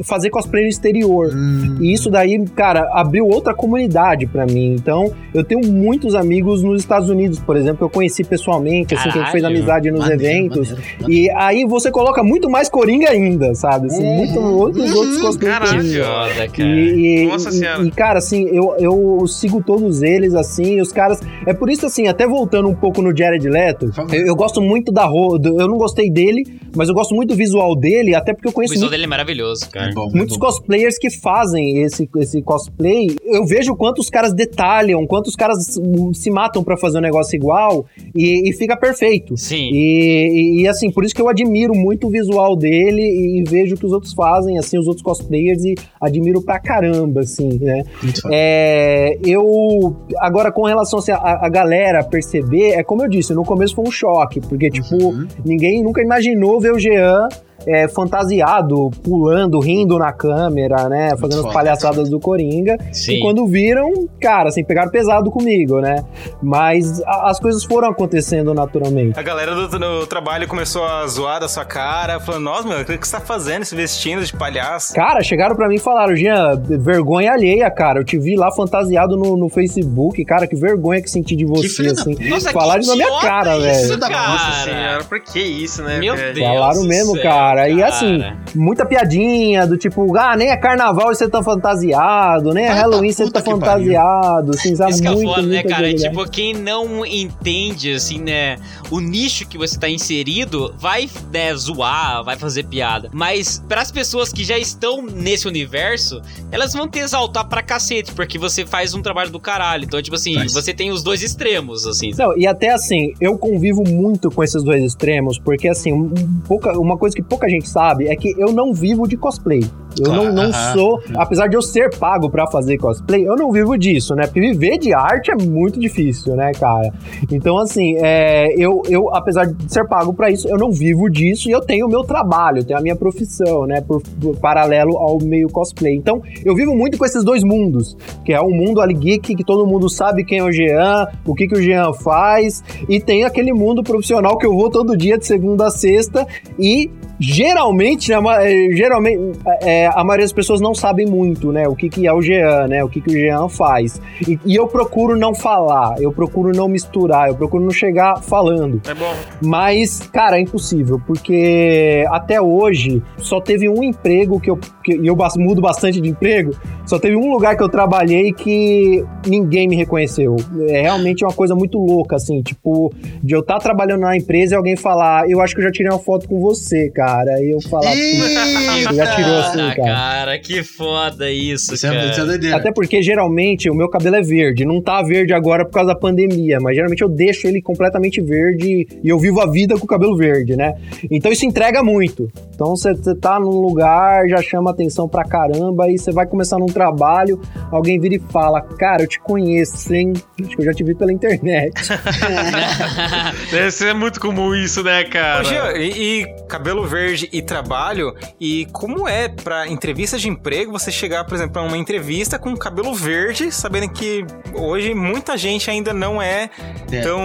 fazer cosplay no exterior. Hum, E isso daí, cara, abriu outra comunidade pra mim. Então, eu tenho muitos amigos nos Estados Unidos, por exemplo, que eu conheci pessoalmente, assim, que a gente fez Caralho. amizade nos maneiro, eventos. maneiro, maneiro. E aí você coloca muito mais Coringa ainda, sabe? Assim, Uhum. muito outros Uhum. outros cosplays. Caralho. Foda, cara. E, e- Nossa e- Senhora. e, cara, assim, eu, eu sigo todos eles, assim, os caras. É por isso, assim, até voltando um pouco no Jared Leto, eu, eu gosto muito da ro- do Eu não gostei dele, mas eu gosto muito do visual dele, até porque eu O conheço visual muito dele é maravilhoso, cara. É bom, é Muitos bom. cosplayers que fazem esse, esse cosplay, eu vejo quantos caras detalham, quantos caras se matam pra fazer um negócio igual e, e fica perfeito. Sim. E, e- e, assim, por isso que eu admiro muito o visual dele e, e vejo o que os outros fazem, assim, os outros cosplayers e admiro pra caramba, assim, né? É, eu. Agora, com relação assim, a, a galera perceber, é como eu disse, no começo foi um choque, porque, tipo, Uhum. ninguém nunca imaginou ver o Jean. É, fantasiado, pulando, rindo na câmera, né? Fazendo as foda. palhaçadas do Coringa. Sim. E quando viram, cara, assim, pegaram pesado comigo, né? Mas a- as coisas foram acontecendo naturalmente. A galera do, do trabalho começou a zoar da sua cara, falando, nossa, meu, o que você tá fazendo se vestindo de palhaço? Cara, chegaram pra mim e falaram, Jean, vergonha alheia, cara. Eu te vi lá fantasiado no, no Facebook, cara, que vergonha que senti de você, da assim. Nossa, Falaram que na minha cara, isso, velho. Da cara. Nossa senhora, por que isso, né? Meu velho? Deus. Falaram mesmo, céu, cara. E assim, cara. muita piadinha do tipo, ah, nem é carnaval e você tá fantasiado, nem é Halloween e você tá fantasiado, assim, sabe? Isso que é muito, foda, né, cara? Tipo, quem não entende, assim, né, o nicho que você tá inserido, vai, né, zoar, vai fazer piada. Mas pras pessoas que já estão nesse universo, elas vão te exaltar pra cacete, porque você faz um trabalho do caralho. Então, tipo assim, Faz. você tem os dois extremos, assim. Não, e até assim, eu convivo muito com esses dois extremos, porque assim, um- um pouca, uma coisa que pouca gente sabe é que eu não vivo de cosplay. Eu não, não sou, apesar de eu ser pago pra fazer cosplay, eu não vivo disso, né? Porque viver de arte é muito difícil, né, cara? Então, assim, é, eu, eu, apesar de ser pago pra isso, eu não vivo disso e eu tenho o meu trabalho, eu tenho a minha profissão, né? Por, por paralelo ao meio cosplay. Então, eu vivo muito com esses dois mundos, que é o mundo ali geek, que todo mundo sabe quem é o Jean, o que, que o Jean faz, e tem aquele mundo profissional que eu vou todo dia de segunda a sexta e geralmente, né, eh, geralmente é, a maioria das pessoas não sabem muito, né, o que, que é o Jean, né, o que, que o Jean faz. E, e eu procuro não falar, eu procuro não misturar, eu procuro não chegar falando. É bom. Mas, cara, é impossível, porque até hoje só teve um emprego que eu. Que, e eu mudo bastante de emprego, só teve um lugar que eu trabalhei que ninguém me reconheceu. É realmente uma coisa muito louca, assim, tipo, de eu estar trabalhando na empresa e alguém falar, eu acho que eu já tirei uma foto com você, cara. E eu falar, "Putz, Eita! já tirou assim. Cara. cara, que foda isso, Isso é, cara. isso é doideira. Até porque geralmente o meu cabelo é verde. Não tá verde agora por causa da pandemia, mas geralmente eu deixo ele completamente verde e eu vivo a vida com o cabelo verde, né? Então isso entrega muito. Então você tá num lugar, já chama atenção pra caramba, e você vai começar num trabalho, alguém vira e fala: Cara, eu te conheço, hein? Acho que eu já te vi pela internet. Deve ser muito comum isso, né, cara? E, e cabelo verde e trabalho, e como é pra entrevista de emprego você chegar, por exemplo, a uma entrevista com cabelo verde, sabendo que hoje muita gente ainda não é, É. tão,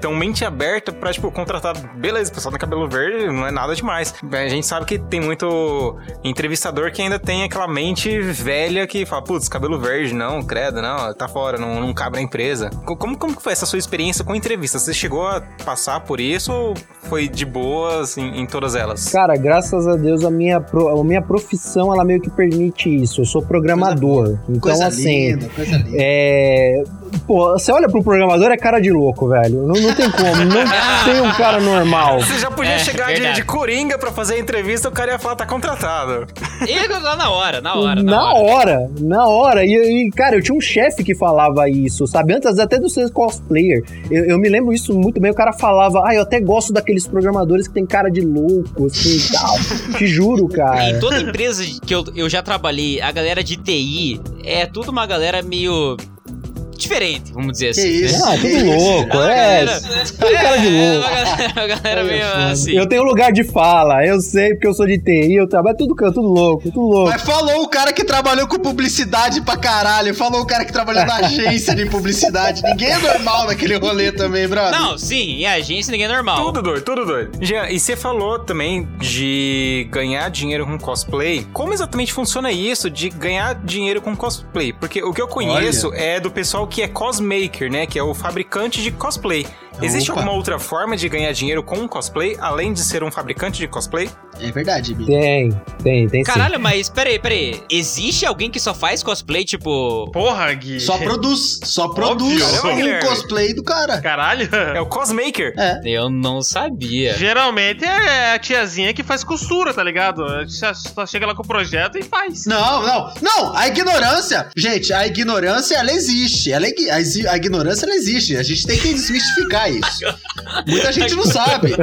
tão mente aberta pra, tipo, contratar. Beleza, o pessoal tem cabelo verde, não é nada demais. A gente sabe que tem muito entrevistador que ainda tem aquela mente velha que fala, putz, cabelo verde, não, credo, não, tá fora, não, não cabe na empresa. Co- Como, como foi essa sua experiência com entrevista? Você chegou a passar por isso ou foi de boas em todas elas? Cara, graças a Deus a minha, pro- a minha profissão ela meio que permite isso. Eu sou programador. então, Coisa assim. linda, coisa linda. É. Pô, você olha pro programador, é cara de louco, velho. Não, não tem como. Não tem um cara normal. Você já podia É, chegar de, de coringa pra fazer a entrevista, o cara ia falar, tá contratado. E lá na hora, na hora, na, na hora. hora, na hora. E, e, cara, eu tinha um chefe que falava isso, sabe? Antes até de ser cosplayer. Eu, eu me lembro isso muito bem. O cara falava, ah, eu até gosto daqueles programadores que tem cara de louco, assim e tal. Te juro, cara. Em toda empresa que eu, eu já trabalhei, a galera de TI é tudo uma galera meio diferente, vamos dizer Que assim. né? isso? Ah, tudo louco, é. galera- Tem cara de é, louco. uma galera, uma galera meio assim. Eu tenho lugar de fala, eu sei porque eu sou de TI, eu trabalho tudo canto, tudo louco, tudo louco. Mas falou o cara que trabalhou com publicidade pra caralho. Falou o cara que trabalhou na agência de publicidade. Ninguém é normal naquele rolê também, brother. Não, sim, em agência ninguém é normal. Tudo doido, tudo doido. Jean, e você falou também de ganhar dinheiro com cosplay. Como exatamente funciona isso de ganhar dinheiro com cosplay? Porque o que eu conheço é do pessoal que é cosmaker, né? Que é o fabricante de cosplay. Existe Opa. alguma outra forma de ganhar dinheiro com cosplay, além de ser um fabricante de cosplay? É verdade, Bi. Tem, tem, tem sim. Caralho, mas peraí, peraí. Existe alguém que só faz cosplay, tipo. Porra, Gui. Só produz. Só produz Caramba, um cosplay do cara. Caralho. É o cosmaker. É. Eu não sabia. Geralmente é a tiazinha que faz costura, tá ligado? Só só chega lá com o projeto e faz. Não, não, não, a ignorância, gente, a ignorância, ela existe, ela é igui- a, a ignorância, ela existe, a gente tem que desmistificar isso. Muita gente não sabe.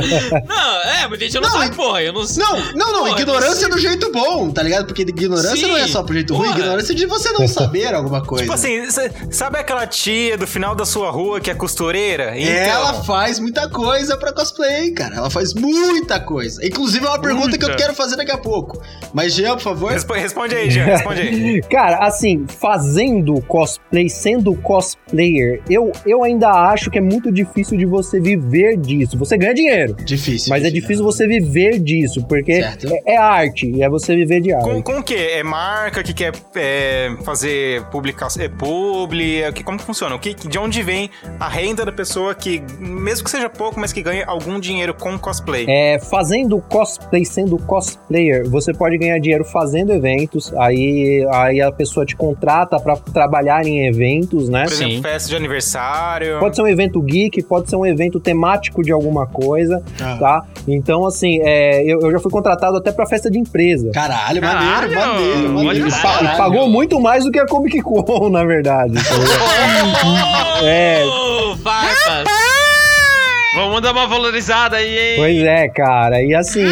Não, é, mas gente, não, Não, sabe, porra. Eu não sei. Não, não, não, Porra, ignorância é do jeito bom, tá ligado? Porque ignorância Sim, não é só pro jeito ruim, porra. ignorância é de você não saber alguma coisa. Tipo assim, cê- sabe aquela tia do final da sua rua que é costureira? Então, Ela faz muita coisa pra cosplay, cara. Ela faz muita coisa. Inclusive, é uma pergunta que eu Muita. quero fazer daqui a pouco. Mas, Jean, por favor. Respo- responde aí, Jean, responde aí. Cara, assim, fazendo cosplay, sendo cosplayer, eu, eu ainda acho que é muito difícil de você viver disso. Você ganha dinheiro, Difícil. mas é difícil você viver disso, porque é, é arte, é você viver de arte. Com, com o quê? É marca que quer é, fazer publicação? É publi? É, que- como que funciona? O que, de onde vem a renda da pessoa que, mesmo que seja pouco, mas que ganha algum dinheiro com cosplay? É, fazendo cosplay, sendo cosplayer, você pode ganhar dinheiro fazendo eventos, aí, aí a pessoa te contrata pra trabalhar em eventos, né? Por exemplo, Sim. festa de aniversário. Pode ser um evento geek, pode ser um evento temático de alguma coisa, Ah. tá? Então, assim, é, eu, eu já fui contratado até pra festa de empresa. Caralho, maneiro, Caralho, maneiro, maneiro. E pa- e pagou muito mais do que a Comic Con, na verdade. tá ligado? É. Vamos dar uma valorizada aí, hein? pois é, cara. E assim,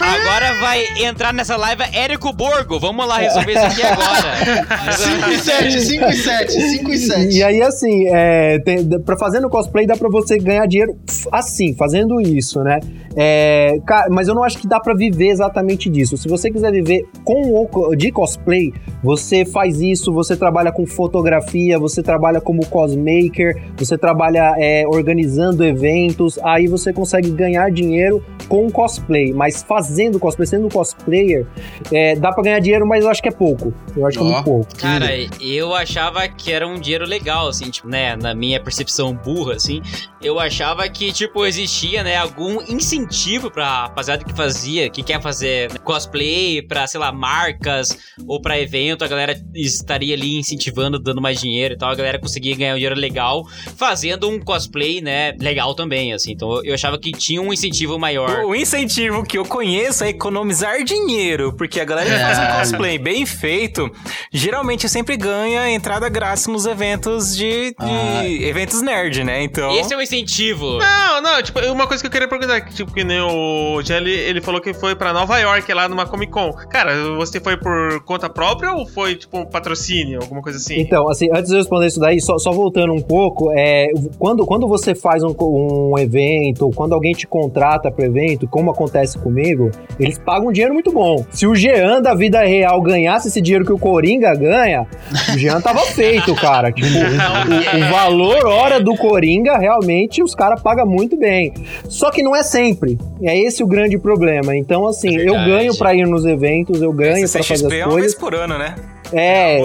Agora vai entrar nessa live Érico Borgo. Vamos lá resolver isso aqui agora. 5 e 7, 5 e 7, 5 e 7. E aí, assim, é, tem, pra fazer no cosplay dá pra você ganhar dinheiro assim, fazendo isso, né? É, mas eu não acho que dá pra viver exatamente disso. Se você quiser viver com o co- de cosplay, você faz isso, você trabalha com fotografia, você trabalha como cosmaker, você trabalha é, organizando eventos, aí você consegue ganhar dinheiro com cosplay. Mas fazendo cosplay, sendo cosplayer, é, dá pra ganhar dinheiro, mas eu acho que é pouco. Eu acho que é muito pouco. Cara, eu achava que era um dinheiro legal, assim, tipo, né, na minha percepção burra, assim, eu achava que, tipo, existia, né, algum incentivo pra rapaziada que fazia, que quer fazer né, cosplay pra, sei lá, marcas ou pra evento, a galera estaria ali incentivando, dando mais dinheiro e tal, a galera conseguia ganhar um dinheiro legal fazendo um cosplay, né, legal também, assim, então eu achava que tinha um incentivo maior. O incentivo que eu conheço conheço a economizar dinheiro, porque a galera que faz um cosplay bem feito, geralmente sempre ganha entrada grátis nos eventos de, de Ah. eventos nerd, né? Então, Esse é o incentivo. Não, não, tipo, uma coisa que eu queria perguntar, que, tipo, que nem o Jelly, ele falou que foi pra Nova York, lá numa Comic Con. Cara, você foi por conta própria ou foi, tipo, um patrocínio, alguma coisa assim? Então, assim, antes de eu responder isso daí, só, só voltando um pouco, é, quando, quando você faz um, um evento, quando alguém te contrata para evento, como acontece comigo, eles pagam um dinheiro muito bom. Se o Jean da vida real ganhasse esse dinheiro que o Coringa ganha, o Jean tava feito, cara. Tipo, o, o valor hora do Coringa, realmente, os caras pagam muito bem. Só que não é sempre. É esse o grande problema. Então, assim, eu verdade. ganho pra ir nos eventos, eu ganho pra fazer as é uma vez coisas. por ano, né? É,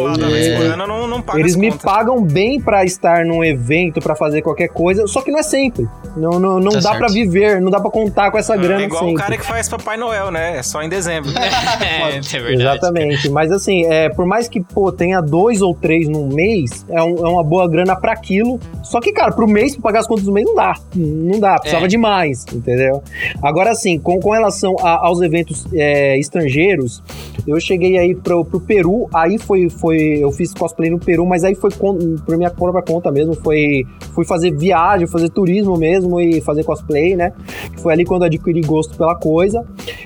não, não paga eles as me contas. pagam bem pra estar num evento, pra fazer qualquer coisa, só que não é sempre. Não, não, não Tá dá pra viver, não dá pra contar com essa grana É igual sempre. o cara que faz Papai Noel, né? É só em dezembro. é, é verdade. Exatamente. Mas assim, é, por mais que, pô, tenha dois ou três num mês, é, um- é uma boa grana pra aquilo. Só que, cara, pro mês, pra pagar as contas do mês, não dá. Não dá, precisava É. de mais, entendeu? Agora, assim, com, com relação a- aos eventos é, estrangeiros, eu cheguei aí pro, pro Peru, aí foi, foi. Eu fiz cosplay no Peru, mas aí foi por minha própria conta mesmo. Foi. Fui fazer viagem, fazer turismo mesmo e fazer cosplay, né? Foi ali quando eu adquiri gosto pela coisa.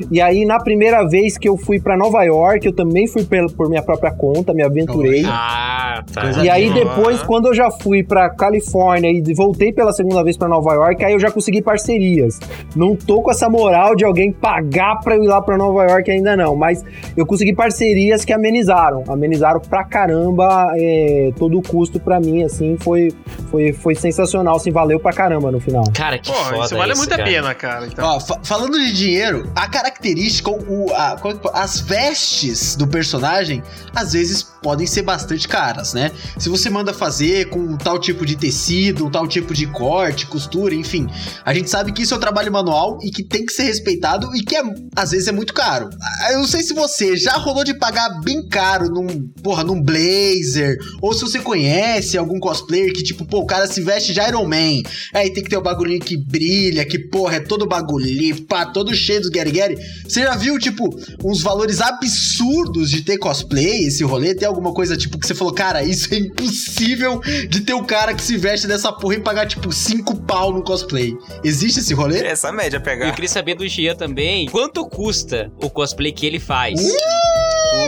E aí, na primeira vez que eu fui pra Nova York, eu também fui por minha própria conta, me aventurei. Ah, tá. E aí depois, quando eu já fui pra Califórnia e voltei pela segunda vez pra Nova York, aí eu já consegui parcerias. Não tô com essa moral de alguém pagar pra eu ir lá pra Nova York ainda não, mas eu consegui parcerias que amenizaram, amenizaram pra caramba é, todo o custo pra mim, assim, foi, foi, foi sensacional, assim, valeu pra caramba no final. Cara, que Porra, foda isso vale muito a pena, cara. Então. Ó, fa- falando de dinheiro, a característica, o, a- que- as vestes do personagem, às vezes podem ser bastante caras, né? Se você manda fazer com um tal tipo de tecido, um tal tipo de corte, costura, enfim, a gente sabe que isso é um trabalho manual e que tem que ser respeitado e que é, às vezes é muito caro. Ah, Eu não sei se você já rolou de pagar bem caro num, porra, num blazer, ou se você conhece algum cosplayer que, tipo, pô, o cara se veste de Iron Man, aí tem que ter o bagulhinho que brilha, que, porra, é todo bagulhinho, pá, todo cheio dos Gary Gary. Você já viu, tipo, uns valores absurdos de ter cosplay, esse rolê? Tem alguma coisa, tipo, que você falou, cara, isso é impossível de ter o cara que se veste dessa porra e pagar, tipo, cinco pau no cosplay. Existe esse rolê? Essa média Eu pegar. queria saber do Gia também, quanto custa o cosplay que ele faz?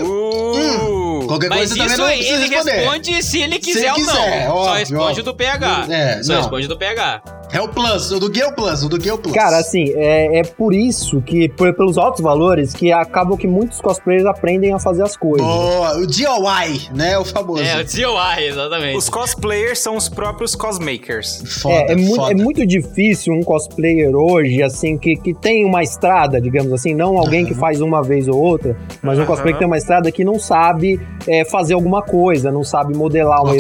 Uh! Qualquer Mas coisa também isso precisa ele responde se ele quiser ele ou não. quiser, Só óbvio, responde óbvio. do PH. É, Só não. responde do PH. É o Plus, o do Gale Plus, o do Gale Plus. Cara, assim, é, é por isso que, por- pelos altos valores, que acabam que muitos cosplayers aprendem a fazer as coisas. Boa, o DIY, né? O famoso. É, o DIY, exatamente. Os cosplayers são os próprios cosmakers. Foda, é, é, muito, foda. é muito difícil um cosplayer hoje, assim, que, que tem uma estrada, digamos assim, não alguém que faz uma vez ou outra, mas um Aham. cosplayer que tem uma estrada que não sabe é, fazer alguma coisa, não sabe modelar um Uma EVA,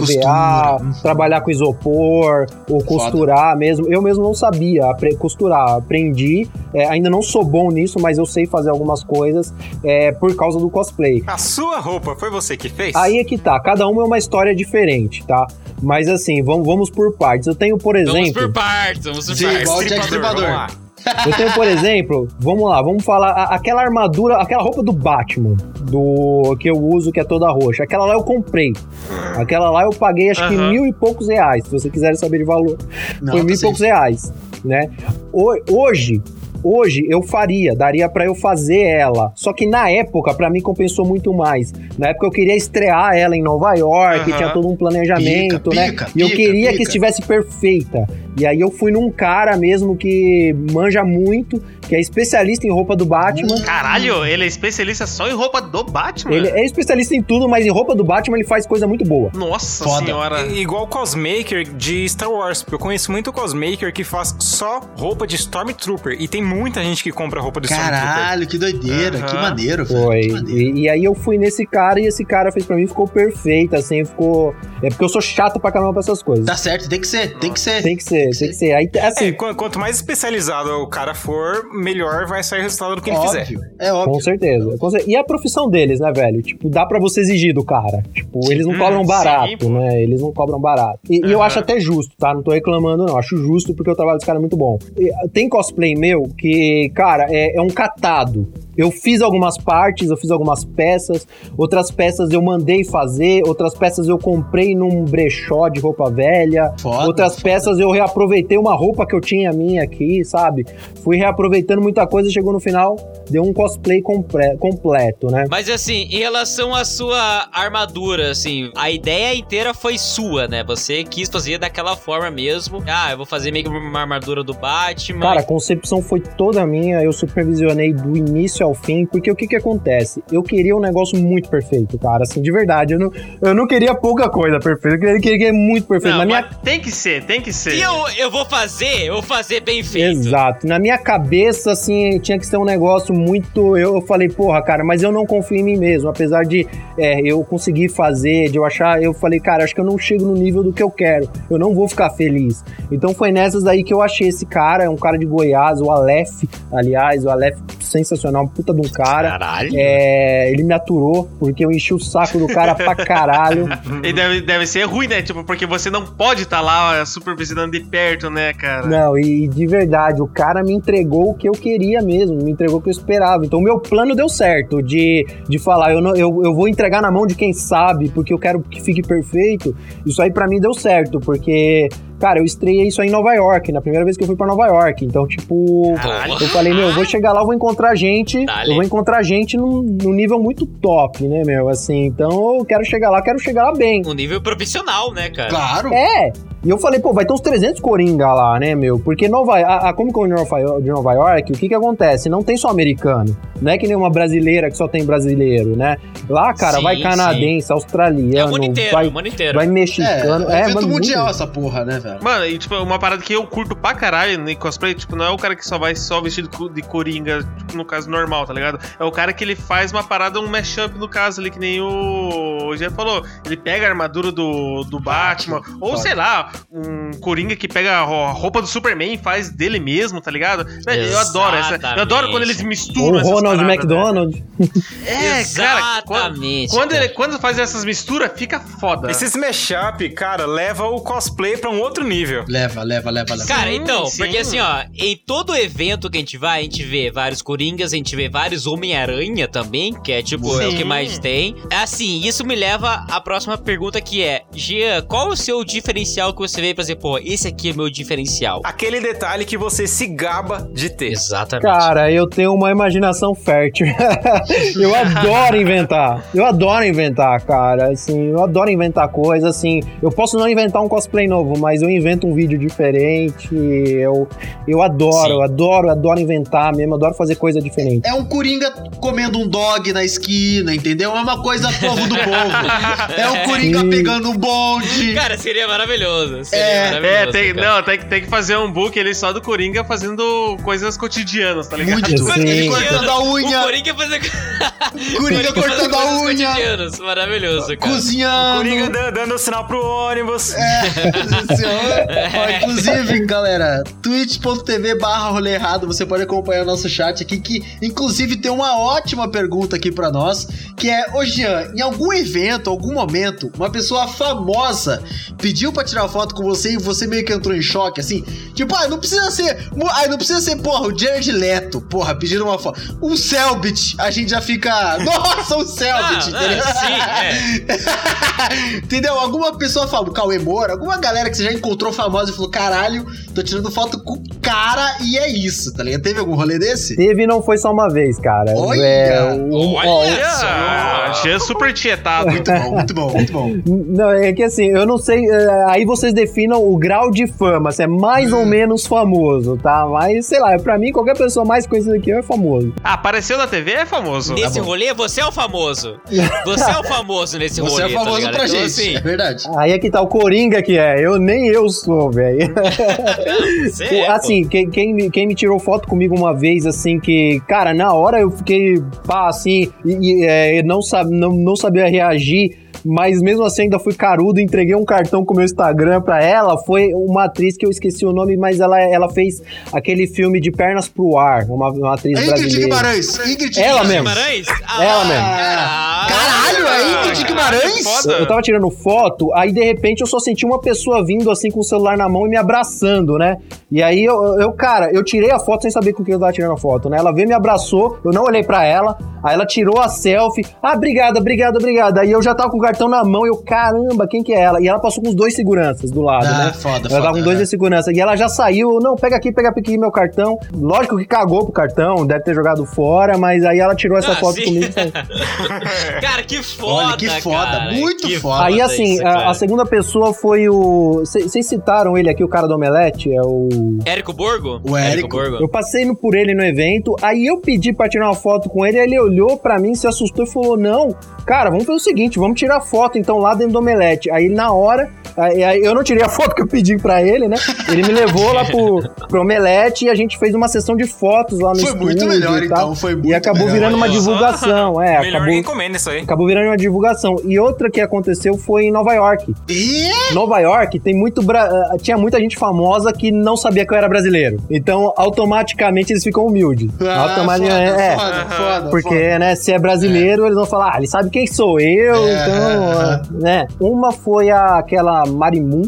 costura. trabalhar com isopor, ou costurar mesmo. Eu mesmo não sabia costurar, aprendi, é, ainda não sou bom nisso, mas eu sei fazer algumas coisas é, por causa do cosplay. A sua roupa foi você que fez? Aí é que tá, cada uma é uma história diferente, tá? Mas assim, vamos, vamos por partes. Eu tenho, por Vamos exemplo. por partes, vamos por partes. igual o Jack Stripador. Vamos lá. Eu tenho, por exemplo, vamos lá, vamos falar a- aquela armadura, aquela roupa do Batman, do que eu uso, que é toda roxa. Aquela lá eu comprei. Aquela lá eu paguei acho que Aham. mil e poucos reais, se vocês quiserem saber de valor. Não, Foi mil e poucos reais, né? Ho- Hoje, hoje eu faria, daria pra eu fazer ela. Só que na época, pra mim, compensou muito mais. Na época eu queria estrear ela em Nova York, Aham. tinha todo um planejamento, Pica, né? pica, e eu pica, queria pica. que estivesse perfeita. E aí eu fui num cara mesmo que manja muito, que é especialista em roupa do Batman. Caralho, ele é especialista só em roupa do Batman? Ele é especialista em tudo, mas em roupa do Batman ele faz coisa muito boa. Nossa Foda. senhora. I- Igual o cosmaker de Star Wars. porque Eu conheço muito cosmaker que faz só roupa de Stormtrooper. E tem muita gente que compra roupa de Stormtrooper. Caralho, que doideira, Aham. que maneiro, velho. Foi. Maneiro. E, e aí eu fui nesse cara e esse cara fez pra mim, ficou perfeito, assim, ficou. É porque eu sou chato pra caramba pra essas coisas. Tá certo, tem que ser, tem que ser. Tem que ser, tem que ser. Aí, assim, É, qu- quanto mais especializado o cara for, melhor vai sair o resultado do que ele fizer. óbvio, é óbvio. Com certeza, com cer- E a profissão deles, né, velho? Tipo, dá pra você exigir do cara. Tipo, eles não Hum, cobram sim, barato, pô. né? Eles não cobram barato. E, e eu acho até justo, tá? Não tô reclamando, não. Acho justo porque o trabalho dos caras é muito bom. E, tem cosplay meu que, cara, é, é um catado. Eu fiz algumas partes, eu fiz algumas peças, outras peças eu mandei fazer, outras peças eu comprei num brechó de roupa velha, Foda, outras foda. peças eu reaproveitei uma roupa que eu tinha minha aqui, sabe? Fui reaproveitando muita coisa, chegou no final, deu um cosplay compre- completo, né? Mas assim, em relação à sua armadura, assim, a ideia inteira foi sua, né? Você quis fazer daquela forma mesmo. Ah, eu vou fazer meio que uma armadura do Batman. Cara, a concepção foi toda minha, eu supervisionei do início ao fim, porque o que que acontece? Eu queria um negócio muito perfeito, cara, assim, de verdade. Eu não, eu não queria pouca coisa perfeita, eu queria, queria muito perfeito. Não, Na minha tem que ser, tem que ser. se eu, eu vou fazer, eu vou fazer bem feito. Exato. Na minha cabeça, assim, tinha que ser um negócio muito. Eu, eu falei, porra, cara, mas eu não confio em mim mesmo. Apesar de é, eu conseguir fazer, de eu achar. Eu falei, cara, acho que eu não chego no nível do que eu quero. Eu não vou ficar feliz. Então foi nessas aí que eu achei esse cara. É um cara de Goiás, o Aleph, aliás, o Aleph sensacional, um puta de um cara. Caralho. É, ele me aturou, porque eu enchi o saco do cara pra caralho. E deve, deve ser ruim, né? Tipo, porque você não pode estar lá supervisionando de perto, né, cara? Não, e de verdade, o cara me entregou o que eu queria mesmo, me entregou o que eu esperava. Então, o meu plano deu certo de, de falar, eu, não, eu, eu vou entregar na mão de quem sabe, porque eu quero que fique perfeito. Isso aí pra mim deu certo, porque, cara, eu estreiei isso aí em Nova York, na primeira vez que eu fui pra Nova York. Então, tipo, Caralho. eu falei, meu, eu vou chegar lá, eu vou encontrar gente, Dale. eu vou encontrar gente num, num nível muito top, né, meu? Assim, então eu quero chegar lá, quero chegar lá bem. Um nível profissional, né, cara? Claro. É. E eu falei, pô, vai ter uns 300 Coringa lá, né, meu? Porque Nova, a, a Comic Con de Nova, Yo- de Nova York, o que que acontece? Não tem só americano. Não é que nem uma brasileira que só tem brasileiro, né? Lá, cara, Sim, vai canadense, australiano, É o mundo inteiro, vai, o mundo inteiro. vai É, mexicano. é É, evento mano, mundial muito- essa porra, né, velho? Mano, e tipo, uma parada que eu curto pra caralho no cosplay, tipo, não é o cara que só vai só vestido de coringa, tipo, no caso normal, tá ligado? É o cara que ele faz uma parada, um mashup no caso ali, que nem o Jeff falou. Ele pega a armadura do, do Batman, ou Foda. sei lá, um coringa que pega a ro- a roupa do Superman e faz dele mesmo, tá ligado? Velho, eu adoro essa. Eu adoro quando eles misturam O essas Ronald paradas, McDonald. É, cara, quando, Exatamente. quando, cara. ele, quando faz essas misturas, fica foda. Esses mashup, cara, leva o cosplay pra um outro nível. Leva, leva, leva, leva. Cara, Sim, então, sim. porque assim, ó, em todo evento que a gente vai, a gente vê vários Coringas, a gente vê vários Homem-Aranha também, que é tipo, é o Sim. que mais tem. Assim, isso me leva à próxima pergunta que é, Gia, qual o seu diferencial que você vê pra dizer, pô, esse aqui é meu diferencial? Aquele detalhe que você se gaba de ter. Exatamente. Cara, eu tenho uma imaginação fértil. eu adoro inventar. Eu adoro inventar, cara. Assim, eu adoro inventar coisas. Assim, eu posso não inventar um cosplay novo, mas eu invento um vídeo diferente. Eu, eu adoro, eu adoro, adoro inventar mesmo. Adoro fazer coisa diferente. É um Coringa comendo um dog na esquina, entendeu? É uma coisa povo do povo. É um Coringa Sim. pegando um bonde. Cara, seria maravilhoso. É. É, tem, cara. não, tem, que- tem que fazer um book ele só do Coringa fazendo coisas cotidianas, tá ligado? Muito. Sim. Ele cortando a O unha. Coringa fazer. Coringa cortando a coisas unha. cotidianas. Maravilhoso, cara. Cozinhando. Coringa dan- dando sinal pro ônibus. Ó, inclusive, galera, twitch.tv barra rolê errado, você pode acompanhar o nosso chat aqui, que inclusive tem uma ótima pergunta aqui pra nós, que é, ô Jean, em algum evento, algum momento, uma pessoa famosa pediu pra tirar foto com você e você meio que entrou em choque, assim, tipo, ah, não precisa ser, ah, não precisa ser, porra, o Jared Leto, porra, pedindo uma foto, um Selbit, a gente já fica, nossa, um Selbit, Ah, entendeu? ah, sim, é. Entendeu? Alguma pessoa fala, Cauê Moura, alguma galera que você já encontrou famosa e falou, caralho, tô tirando foto com o cara e é isso, tá ligado? Teve algum rolê desse? Teve e não foi só uma vez, cara. Olha! É, um- Olha só. Jean super tietado. Muito bom, muito bom, muito bom. Não, é que assim, eu não sei. é, Aí vocês definam o grau de fama, se é mais Hum. ou menos famoso, tá? Mas, sei lá, pra mim, qualquer pessoa mais conhecida que eu é famoso. Ah, apareceu na TV é famoso. Nesse Tá rolê, você é o famoso. Você é o famoso nesse Você rolê, é famoso tá pra Então, gente, assim, é verdade. Aí é que tá o Coringa que é. Eu nem eu sou, velho. você é, assim, quem, quem, me, quem me tirou foto comigo uma vez, assim, que, cara, na hora eu fiquei, pá, assim, e, e, é, não, sab, não, não sabia reagir. Mas mesmo assim ainda fui carudo, entreguei um cartão com o meu Instagram pra ela. Foi uma atriz que eu esqueci o nome, mas ela, ela fez aquele filme de Pernas pro Ar, uma, uma atriz Ingrid brasileira. Guimarães, Ingrid Ela mesmo. Guimarães? Ela mesmo. Caralho. Caralho, aí, Kid Guimarães? Foda. Eu tava tirando foto, aí de repente eu só senti uma pessoa vindo assim com o celular na mão e me abraçando, né? E aí eu, eu, cara, eu tirei a foto sem saber com quem eu tava tirando a foto, né? Ela veio me abraçou, eu não olhei pra ela, aí ela tirou a selfie. Ah, obrigada, obrigada, obrigada. Aí eu já tava com cartão na mão e eu, caramba, quem que é ela? E ela passou com os dois seguranças do lado, Ah, né? foda, Ela foda, tava com dois é. de segurança. E ela já saiu, não, pega aqui, pega aqui meu cartão. Lógico que cagou pro cartão, deve ter jogado fora, mas aí ela tirou essa Ah, foto sim. comigo. e. Cara, que foda, Olha que foda, cara. muito Que foda. Aí, assim, isso, a, a segunda pessoa foi o. Vocês citaram ele aqui, o cara do Omelete? É o. Érico Borgo? O Érico. Borgo. Eu passei no- por ele no evento, aí eu pedi pra tirar uma foto com ele, aí ele olhou pra mim, se assustou e falou: Não, cara, vamos fazer o seguinte, vamos tirar foto então lá dentro do Omelete. Aí na hora, aí, aí eu não tirei a foto que eu pedi pra ele, né? Ele me levou lá pro, pro Omelete e a gente fez uma sessão de fotos lá no Foi estúdio muito melhor, e tal. então, foi muito E acabou melhor. virando uma divulgação, é, Melhor acabou, encomenda isso aí. acabou virando uma divulgação. E outra que aconteceu foi em Nova York. E Nova York tem muito bra- ah, tinha muita gente famosa que não sabia que eu era brasileiro. Então, automaticamente eles ficam humildes. Ah, automaticamente, foda, é. foda, foda, Porque, foda. né, se é brasileiro, eles vão falar, ah, ele sabe quem sou eu, É, então, ah, né. Uma foi a, aquela Marimun.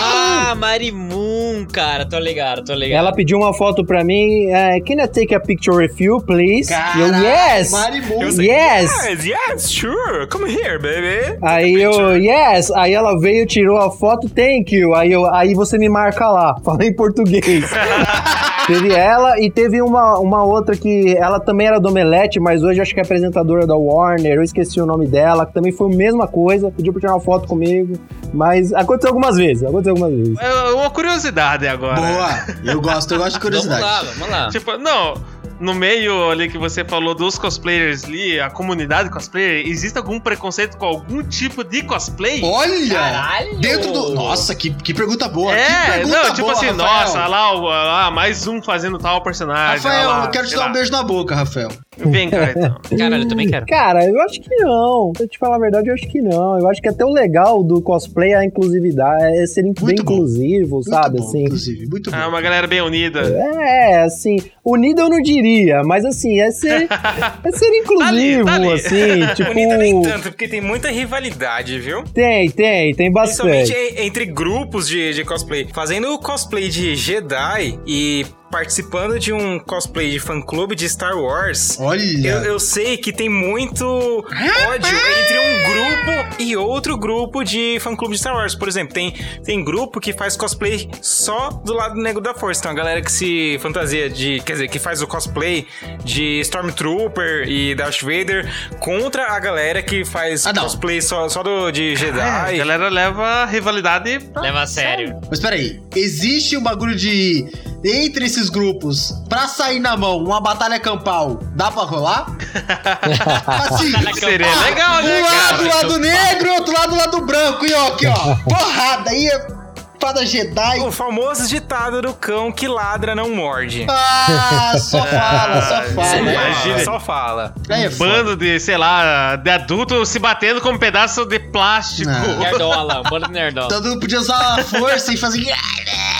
Ah, Marimun, cara. Tô ligado, tô ligado. Ela pediu uma foto pra mim, é, can I take a picture with you, please? Eu, yes! Marimun. Eu sei. Yes! Yes, yes, sure. Come here, baby. Aí eu, yes! Aí ela veio, tirou a foto, thank you. Aí, eu, aí você me marca lá. Falei em português. teve ela e teve uma, uma outra que ela também era do Omelete, mas hoje acho que é apresentadora da Warner. Eu esqueci o nome dela, que também foi a mesma coisa. Pediu pra tirar uma foto comigo. Mas aconteceu algumas vezes, aconteceu algumas vezes. É uma curiosidade agora. Boa. Eu gosto, eu gosto de Vamos curiosidade. lá, vamos lá. Tipo, não. No meio ali que você falou dos cosplayers ali, a comunidade cosplayer, existe algum preconceito com algum tipo de cosplay? Olha! Caralho! Dentro do. Nossa, que, que pergunta boa. que É, pergunta não, tipo boa, assim, Rafael. nossa, lá, o- lá, mais um fazendo tal personagem. Rafael, lá, eu quero te dar um lá. beijo na boca, Rafael. Vem cá, então. Caralho, eu também quero. Cara, eu acho que não. Pra te falar a verdade, eu acho que não. Eu acho que até o legal do cosplay é a inclusividade, é ser bem Muito bom. inclusivo, Muito sabe? bom, assim. inclusive. Muito bom. É uma galera bem unida. É, assim, unido eu não diria, mas assim, é ser, é ser inclusivo, ali, tá ali. assim, tipo. Unida nem tanto, porque tem muita rivalidade, viu? Tem, tem, tem Principalmente bastante. e- entre grupos de, de cosplay. Fazendo cosplay de Jedi e participando de um cosplay de fã-clube de Star Wars. Olha. Eu, eu sei que tem muito ódio entre um grupo e outro grupo de fã-clube de Star Wars. Por exemplo, tem, tem grupo que faz cosplay só do lado negro da força. Então a galera que se fantasia de. Quer dizer, que faz o cosplay de Stormtrooper e Darth Vader contra a galera que faz Ah, cosplay só, só do, de Jedi. A galera leva a rivalidade pra... Leva a sério. Mas peraí, existe um bagulho de. Entre esses grupos, pra sair na mão, uma batalha campal, dá pra rolar? assim, Seria legal, né, um lado cara? lado negro, outro lado lado branco, e ó, aqui ó, porrada, aí é espada Jedi. O famoso ditado do cão que ladra não morde. Ah, só fala, só fala. imagina. Só fala. É Um foda. bando de, sei lá, de adulto se batendo com um pedaço de plástico. Não. Nerdola, um bando de nerdola. Todo mundo podia usar a força e fazer.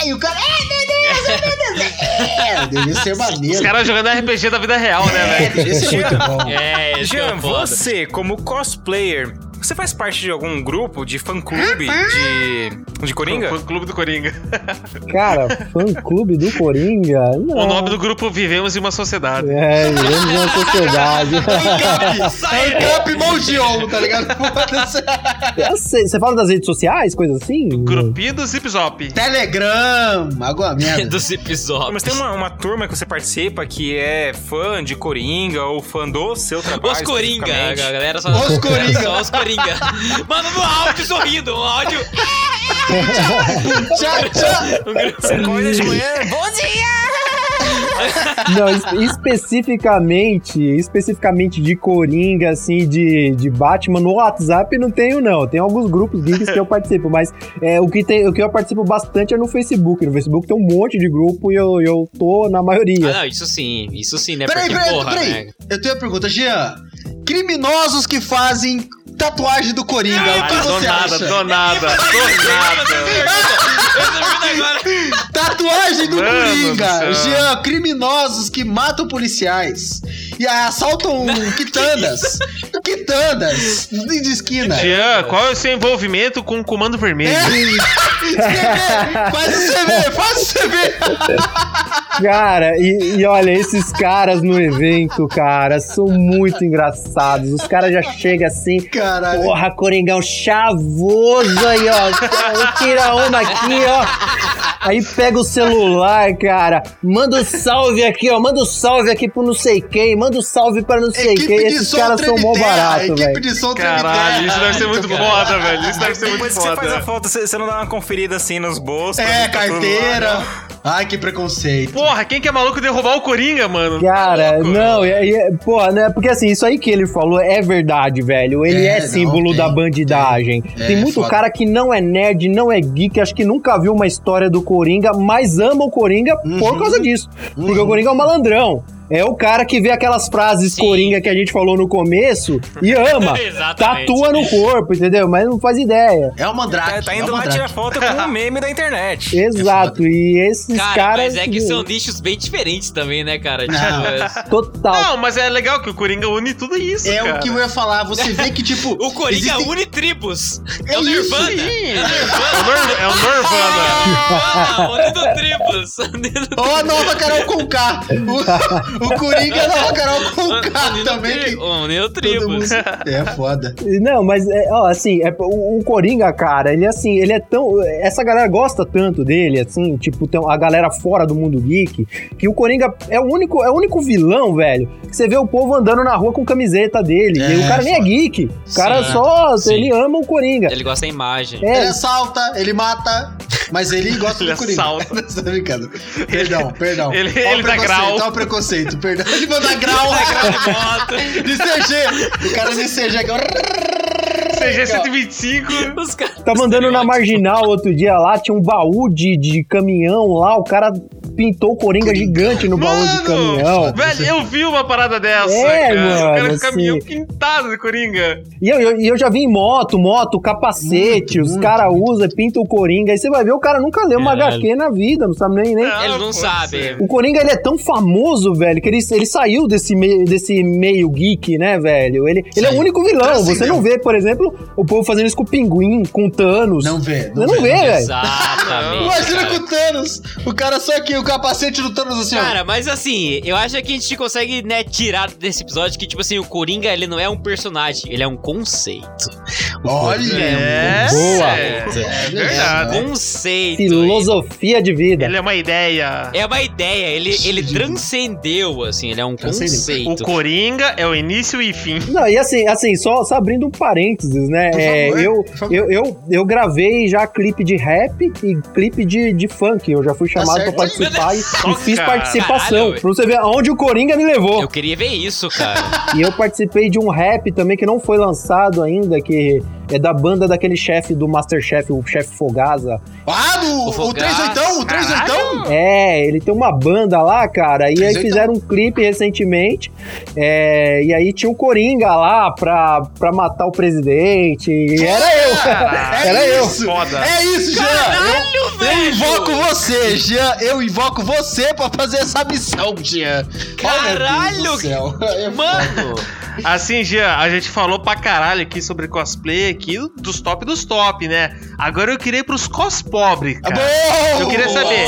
E o cara. Ai, meu Deus, ai, meu Deus. É, devia ser maneiro. Os caras jogando RPG da vida real, né, É, velho? devia ser muito bom. É, é Jean, foda. você, como cosplayer, você faz parte de algum grupo de fã-clube de, de Coringa? Fã Clube do Coringa. Cara, fã clube do Coringa? Não. O nome do grupo Vivemos em uma Sociedade. É, vivemos uma sociedade. É o Cap Mondion, tá ligado? Você fala das redes sociais, coisa assim? Grupinho do Zip Zop. Telegram, água merda. Do Zip Zop. Mas tem uma, uma turma que você participa que é fã de Coringa ou fã do seu trabalho? Os Coringa, galera só. Os Coringa. Só os Coringa. Manda no áudio sorrindo, um áudio. Tchau, tchau. Você acorda de manhã, bom dia! Não, es- especificamente, especificamente de Coringa, assim, de, de Batman, no WhatsApp não tenho, não. Tem alguns grupos geeks que eu participo, mas é, o, que tem, o que eu participo bastante é no Facebook. No Facebook tem um monte de grupo e eu, eu tô na Ah, maioria. não, isso sim, isso sim, né? Peraí, Porque, peraí, porra, peraí. né? Eu tenho uma pergunta, Jean. Criminosos que fazem tatuagem do Coringa. o que Ah, do você nada, acha? do nada, do nada. Tatuagem do Mano do Coringa. céu. Jean, criminosos que matam policiais e assaltam quitandas. quitandas de esquina. Jean, qual é o seu envolvimento com o Comando Vermelho? CV, faz o CV, faz o CV. Cara, e, e olha, esses caras no evento, cara, são muito engraçados. Os caras já chegam assim, Caralho. porra, Coringão chavoso aí, ó. Tira onda aqui, ó. Aí pega o celular, cara. Manda um salve aqui, ó. Manda um salve aqui pro não sei quem. Manda um salve pra não sei quem. Esses caras são mó barato, Equipe velho. de som Caralho, isso deve ser muito foda, velho. Isso deve ser muito Depois que você faz a foda. foto, você, não dá uma conferida assim nos bolsos. É, carteira. não? Ai, que preconceito. Porra, quem que é maluco de roubar o Coringa, mano? Cara, Tá louco? não, e, e, porra, né? Porque assim, isso aí que ele falou é verdade, velho. Ele É, é, não, símbolo tem, da bandidagem. tem. Tem, É, muito foda. cara que não é nerd, não é geek, acho que nunca viu uma história do Coringa, mas ama o Coringa Uhum. por causa disso. Porque o Coringa é um malandrão. É o cara que vê aquelas frases Sim. Coringa que a gente falou no começo e ama. Tatua no corpo, entendeu? Mas não faz ideia. É o Mandrake. Tá, tá é indo o lá tirar foto com um meme da internet. Exato. E esses Cara, caras. mas é que são nichos bem diferentes também, né, cara? Tipo, é- Total. Não, mas é legal que o Coringa une tudo isso, É cara. o que eu ia falar. Você vê que, tipo. o Coringa existem- une tribos. É, É o Nirvana. Sim. É o É o Nirvana. É o Nirvana. Nirvana, unindo tribos. Ó, a nova Carol Conká. O, o Coringa é a nova Carol Conká unindo também. tri- Que tribos. mundo- É foda. Não, mas é, ó, assim, é, o, o Coringa, cara, ele assim, ele é tão. Essa galera gosta tanto dele, assim, tipo, tem a galera fora do mundo geek, que o Coringa é o único, é o único vilão, velho, que você vê o povo andando na rua com camiseta dele. É, e o cara nem é geek. O cara Sim, só. sim. Ele ama o Coringa. Ele gosta da imagem. Ele É, assalta, ele mata, mas ele gosta Ele do Coringa. assalta. Você tá brincando. Perdão, perdão. Ele- o ele dá preconceito, grau. Ó o preconceito, perdão. Ele manda grau. de CG. O cara de CG aqui. ó. CG 125. Os caras. tava andando na marginal outro dia lá, tinha um baú de, de caminhão lá, o cara pintou o Coringa gigante no baú de caminhão. velho, eu vi uma parada dessa, É, cara. o cara mano, com caminhão assim. pintado de Coringa. E eu, eu, e eu já vi em moto, moto, capacete, Muito, os caras usam, pintam o Coringa. Aí você vai ver, o cara nunca leu uma Caralho. HQ na vida, não sabe nem. nem... Não, Ele não pode sabe. ser. O Coringa, ele é tão famoso, velho, que ele, ele saiu desse meio, desse meio geek, né, velho? Ele, ele é o único vilão. Você não vê, por exemplo, o povo fazendo isso com o Pinguim, com o Thanos. Não vê. Você não vê, velho. Exatamente. Imagina cara. com o Thanos. O cara só aqui, o capacete do Thanos assim, ó. Cara, mas assim, eu acho que a gente consegue, né, tirar desse episódio que, tipo assim, o Coringa, ele não é um personagem, ele é um conceito. O Olha. É, Boa. é, É, verdade. conceito. Filosofia de vida. Ele é uma ideia. É uma ideia, ele, ele transcendeu, assim, ele é um Transcendeu. O conceito. Coringa é o início e fim. Não, e assim, assim só, só abrindo um parênteses, né? É, eu, eu, eu, eu gravei já clipe de rap e clipe de, de funk. Eu já fui chamado certo. pra participar e, e fiz participação. Caralho. pra você ver aonde o Coringa me levou. Eu queria ver isso, cara. E eu participei de um rap também que não foi lançado ainda, que é da banda daquele chefe do Masterchef, o chefe Fogaza. Ah, do, O o, Fogaça. 38, o 38? É, ele tem uma banda lá, cara, e aí 38. fizeram um clipe recentemente, é, e aí tinha o Coringa lá pra, pra matar o presidente, e era eu, É era eu. isso. Foda. É isso, Jean. Eu, invoco você, Jean. Eu invoco você pra fazer essa missão, Jean. Caralho, do céu. Mano, Assim, Jean, a gente falou pra caralho aqui sobre cosplay aqui, dos top dos top, né? Agora eu queria ir pros cos pobre, Tá cara. bom. Eu queria saber.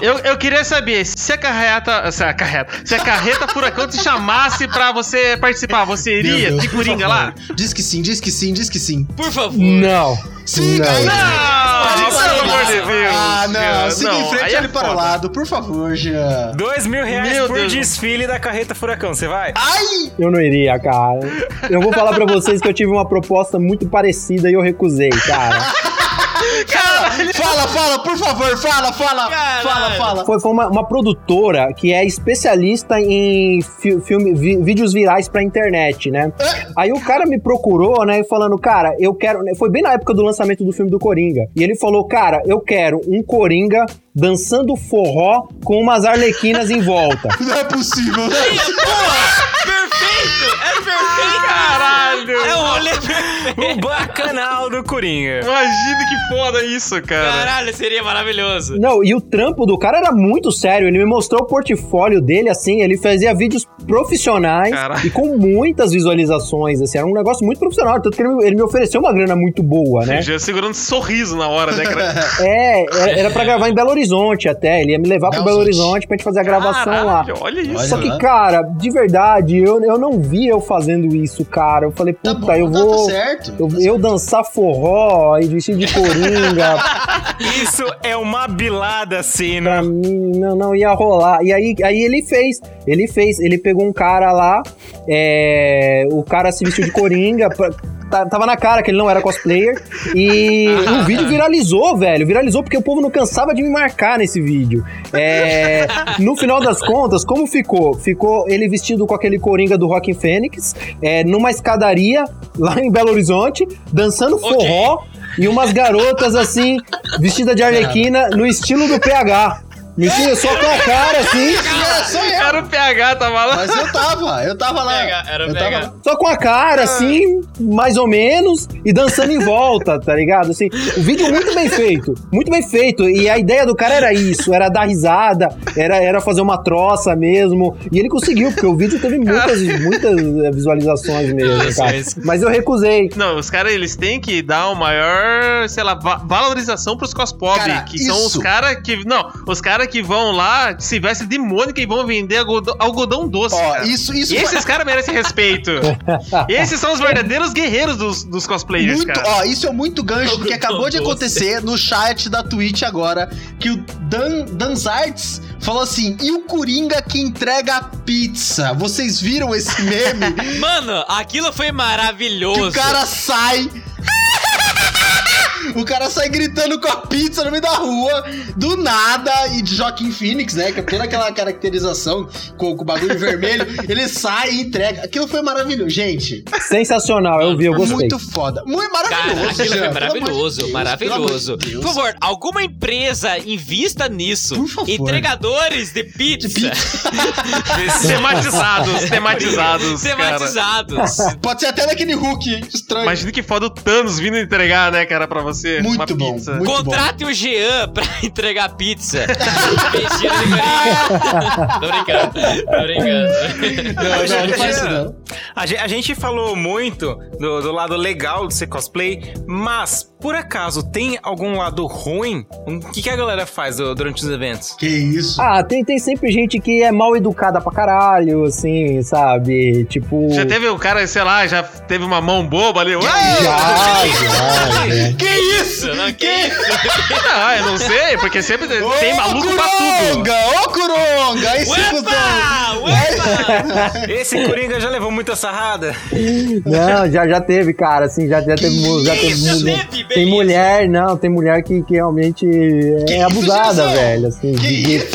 Eu, eu queria saber se a carreta. Se a carreta. Se a carreta furacão te chamasse pra você participar, você Meu iria Deus, de Coringa lá? Diz que sim, diz que sim, diz que sim. Por favor. Não. Siga Não. aí. Não, pelo amor de para Deus. Ah, não. Siga não, em frente aí é ali para lado, por favor, Jean. Dois mil reais Meu por Deus. desfile da carreta furacão, você vai? Ai! Eu não iria, cara. Eu vou falar pra vocês que eu tive uma proposta muito parecida e eu recusei, cara. Fala, fala, por favor, fala, fala. Caralho. Fala, fala. Foi, foi uma, uma produtora que é especialista em fi- filme, vi- vídeos virais pra internet, né? Aí o cara me procurou, né, falando, cara, eu quero. Foi bem na época do lançamento do filme do Coringa. E ele falou, cara, eu quero um Coringa dançando forró com umas arlequinas em volta. Não é possível, né? Perfeito! É perfeito! Caralho! É um rolê perfeito! O bacanal do Coringa. Imagina que foda isso, cara. Caralho, seria maravilhoso. Não, e o trampo do cara era muito sério. Ele me mostrou o portfólio dele, assim, ele fazia vídeos profissionais Caralho. e com muitas visualizações, assim, era um negócio muito profissional. Tanto que ele, me- ele me ofereceu uma grana muito boa, né? Já segurando sorriso na hora, né, cara? É, era, era pra gravar em Belo Horizonte até. Ele ia me levar pro Belo Belo Horizonte. Pra gente fazer a gravação lá. Caralho, olha isso. Só que, lá. cara, de verdade, eu, eu não vi eu fazendo isso, cara. Eu falei, Tá puta, bom, eu tá, vou. tá certo. Eu, tá eu certo. dançar forró e vestir de coringa, Isso é uma bilada cena. pra mim, não, não ia rolar. E aí, aí ele fez, ele fez, ele pegou um cara lá, é, o cara se vestiu de coringa, pra- tava na cara que ele não era cosplayer, e o vídeo viralizou, velho, viralizou porque o povo não cansava de me marcar nesse vídeo. É, no final das contas, como ficou? Ficou ele vestido com aquele coringa do Rockin' Fênix, é, numa escadaria lá em Belo Horizonte, dançando forró, e umas garotas assim, vestidas de arlequina, no estilo do PH. Me tinha só com a cara assim, É, sou eu. Era o PH, tava lá. Mas eu tava, eu tava lá. Era eu pega. tava só com a cara assim, mais ou menos, e dançando em volta, tá ligado? Assim, o vídeo muito bem feito, muito bem feito. E a ideia do cara era isso, era dar risada, era, era fazer uma troça mesmo. E ele conseguiu, porque o vídeo teve muitas, muitas eh, visualizações mesmo, cara. Mas eu recusei. Não, os caras, eles têm que dar uma maior, sei lá, va- valorização pros cospob, que são os isso. caras que... Não, os caras que vão lá, se vestem de Mônica e vão vender algodão, algodão doce, Ó, cara. isso, isso E esses caras merecem respeito. esses são os verdadeiros guerreiros dos, dos cosplayers, Muito, cara. ó, isso é muito gancho do que acabou de acontecer no chat da Twitch agora, que o Dan Danzarts falou assim: "E o Coringa que entrega a pizza?". Vocês viram esse meme? Mano, aquilo foi maravilhoso. que o cara sai O cara sai gritando com a pizza no meio da rua, do nada, e de Joaquim Phoenix, né? Que é toda aquela caracterização com, com o bagulho vermelho. Ele sai e entrega. Aquilo foi maravilhoso. Gente, Sensacional, eu vi, eu gostei. muito foda. Muito Cara, maravilhoso, aquilo Jean, foi de maravilhoso, Deus, maravilhoso. de. Por favor, alguma empresa invista nisso. Por favor. Entregadores de pizza. Tematizados, tematizados, cara. Tematizados. Pode ser até naquele Hulk estranho. Imagina que foda o Thanos vindo entregar, né, cara, pra você. Muito uma bom, pizza. muito Contrate o Jean pra entregar pizza. Vestido de coringa. Tô brincando. Tô brincando. Não, não, não faz isso não. A gente falou muito do, do lado legal de ser cosplay, mas por acaso tem algum lado ruim? O que, que a galera faz durante os eventos? Que isso? Ah, tem, tem sempre gente que é mal educada pra caralho, assim, sabe? Tipo. Já teve o cara, sei lá, já teve uma mão boba ali. Ué! Já, já, já. Que isso? Não, que isso? Ah, eu não sei, porque sempre tem tem Ô, maluco pra tudo. Coronga! Ô, Coronga! Aí se Uepa! Uepa! Esse Coringa já levou muita sarrada? Não, já, já teve, cara, assim, já, já teve, já teve isso? mulher. Teve, tem mulher, não, tem mulher que, que realmente Que é isso, abusada, Gilson? velho, assim. Que de- de- isso?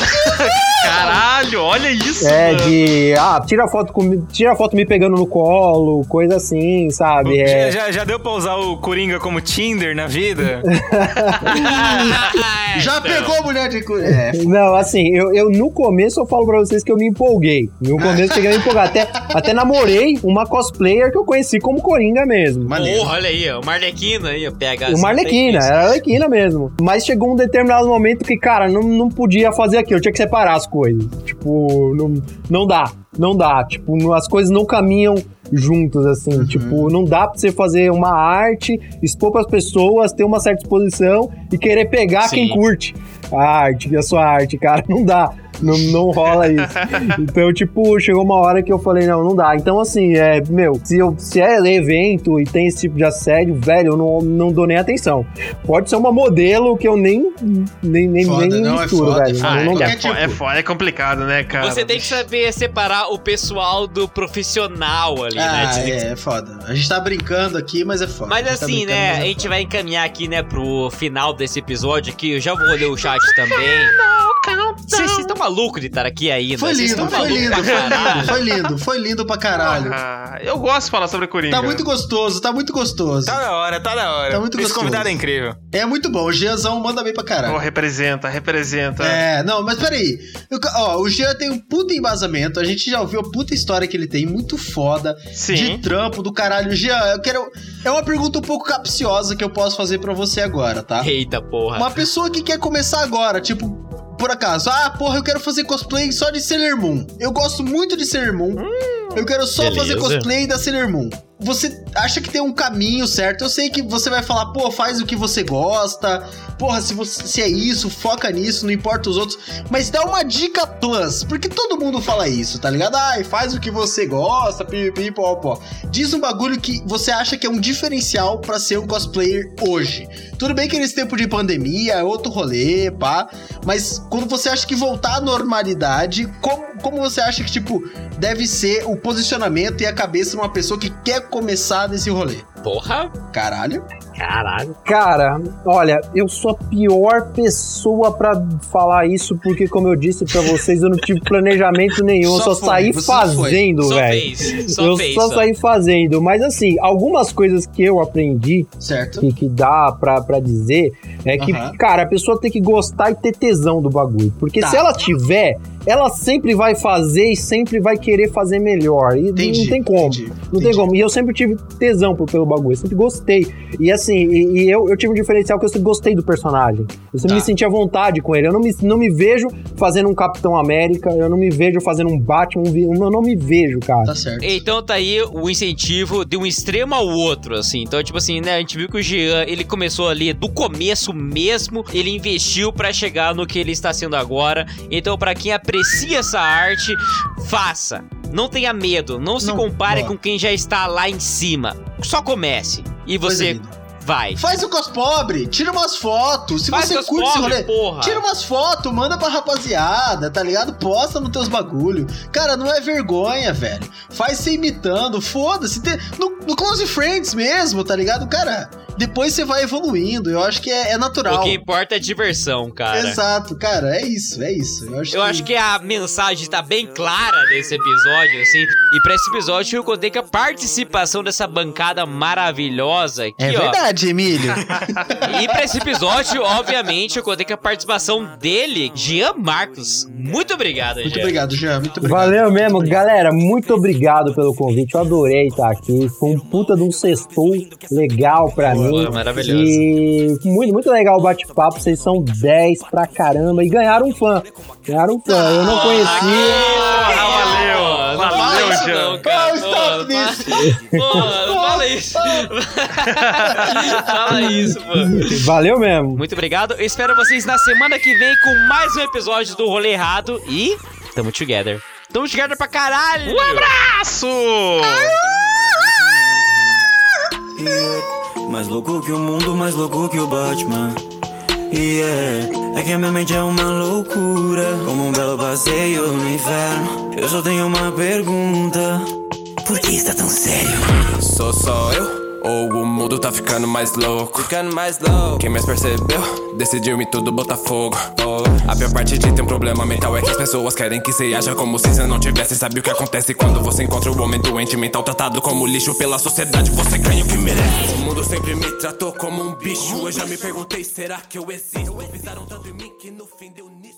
Caralho, olha isso, É, mano. de. Ah, tira foto comigo, tira foto me pegando no colo, coisa assim, sabe? É. Já, já, deu pra usar o Coringa como Tinder na vida? Já Então. pegou mulher de cu- É, Não, assim, eu, eu no começo eu falo pra vocês que eu me empolguei. No começo eu cheguei a me empolgar. Até, até namorei uma cosplayer que eu conheci como Coringa mesmo. maneiro. Porra, olha aí, ó. O Marlequino aí, ó. PH. Uma Arlequina, era Arlequina mesmo. Mas chegou um determinado momento que, cara, não, não podia fazer aquilo, tinha que separar as coisas. Tipo, não, não dá, não dá. Tipo, as coisas não caminham juntos, assim. Tipo, não dá pra você fazer uma arte, expor pras pessoas, ter uma certa exposição e querer pegar Sim. quem curte a arte, a sua arte, cara. Não dá. Não, não rola isso. Então, tipo, chegou uma hora que eu falei, não, não dá. Então, assim, é, meu, se, eu, se é evento e tem esse tipo de assédio, velho, eu não, não dou nem atenção. Pode ser uma modelo que eu nem, nem, nem, Foda, nem não, é misturo, foda, é velho. foda. não, não é, dá. é, é, tipo. fo- é complicado, né, cara? Você tem que saber separar o pessoal do profissional ali, né? Ah, que- é, é foda. A gente tá brincando aqui, mas é foda. Mas tá assim, brincando, né, mas é a gente foda. vai encaminhar aqui, né, pro final desse episódio aqui. Eu já vou ler o chat também. Vocês estão malucos de estar aqui ainda. Foi lindo, foi lindo, foi lindo, foi lindo, foi lindo pra caralho. Ah, eu gosto de falar sobre Coringa. Tá muito gostoso, tá muito gostoso. Tá da hora, tá da hora. Tá muito Esse gostoso. convidado é incrível. É muito bom, o Gianzão manda bem pra Oh, caralho. representa, representa. É, não, mas peraí. Eu- ó, o Jean tem um puta embasamento. A gente já ouviu a puta história que ele tem, muito foda. Sim. De trampo do caralho. Jean, eu quero. É uma pergunta um pouco capciosa que eu posso fazer pra você agora, tá? Eita porra. Uma pessoa que quer começar agora, tipo, por acaso, ah, porra, eu quero fazer cosplay só de Sailor Moon. Eu gosto muito de Sailor Moon. eu quero só beleza. fazer cosplay da Sailor Moon. Você acha que tem um caminho certo? Eu sei que você vai falar, pô, faz o que você gosta. Porra, se, você, se é isso, foca nisso, não importa os outros. Mas dá uma dica plus, porque todo mundo fala isso, tá ligado? Ai, faz o que você gosta, pipi, pó, pó. Diz um bagulho que você acha que é um diferencial pra ser um cosplayer hoje. Tudo bem que nesse tempo de pandemia é outro rolê, pá. Mas quando você acha que voltar à normalidade, como, como você acha que, tipo, deve ser o posicionamento e a cabeça de uma pessoa que quer começar nesse rolê? Porra. Caralho. Caralho. Cara, olha, eu sou a pior pessoa pra falar isso, porque, como eu disse pra vocês, eu não tive planejamento nenhum, eu Só só foi, saí só fazendo, Só velho. fez. Só Eu fez. só saí fazendo. Mas, assim, algumas coisas que eu aprendi Certo. que, que dá pra, pra dizer é que, Aham. cara, a pessoa tem que gostar e ter tesão do bagulho. Porque Tá. se ela tiver, ela sempre vai fazer e sempre vai querer fazer melhor. E Entendi. não tem como. entendi, Não tem entendi. como. E eu sempre tive tesão pelo bagulho. Eu sempre gostei. E assim, e, e eu, eu tive um diferencial que eu sempre gostei do personagem. Eu sempre Tá. me sentia à vontade com ele. Eu não me, não me vejo fazendo um Capitão América. Eu não me vejo fazendo um Batman. Eu não me vejo, cara. Tá certo. Então tá aí o incentivo de um extremo ao outro, assim. Então, tipo assim, né? A gente viu que o Jean, ele começou ali do começo mesmo, ele investiu pra chegar no que ele está sendo agora. Então, pra quem aprecia essa arte, faça. Não tenha medo, não se Não, compare boa. com quem já está lá em cima. Só comece. E você. Vai. Faz o cos pobre, tira umas fotos. Se Faz você curte esse pobre, rolê, porra. tira umas fotos, manda pra rapaziada, tá ligado? Posta nos teus bagulho. Cara, não é vergonha, velho. Faz você imitando, foda-se. No, no Close Friends mesmo, tá ligado? Cara, depois você vai evoluindo. Eu acho que é, é natural. O que importa é diversão, cara. Exato, cara, é isso, é isso. Eu acho, Eu acho que a mensagem tá bem clara nesse episódio, assim. E pra esse episódio eu contei com a participação dessa bancada maravilhosa aqui, É ó. verdade, Emílio. E pra esse episódio, obviamente, eu contei com a participação dele, Jean Marcos. Muito obrigado, Muito Jean. obrigado, Jean. Muito obrigado. Valeu mesmo, galera. Muito obrigado pelo convite. Eu adorei estar aqui. Foi um puta de um sextou legal pra Pô, mim. maravilhoso. E muito, muito legal o bate-papo. Vocês são 10 pra caramba. E ganharam um fã. Ganharam um fã. Eu não conhecia. Ah, valeu. Valeu, Jean. Pô, fala isso. fala isso, pô. Valeu mesmo. Muito obrigado. Eu espero vocês na semana que vem com mais um episódio do Rolê Errado e tamo together. Tamo together pra caralho! Um Abraço! Mais louco que o mundo, mais louco que o Batman. É, é que a minha mente é uma loucura. Como um belo passeio no inferno. Eu só tenho uma pergunta: Por que está tão sério? Sou só eu? Ou o mundo tá ficando mais louco? Ficando mais louco. Quem mais percebeu? Decidiu me tudo botar fogo. Oh. A pior parte de ter um problema mental é que as pessoas querem que você haja como se você não tivesse. Sabe o que acontece quando você encontra o homem doente mental tratado como lixo pela sociedade? Você ganha o que merece. O mundo sempre me tratou como um bicho. Eu já me perguntei: será que eu existo? Pisaram tanto em mim que no fim deu nisso.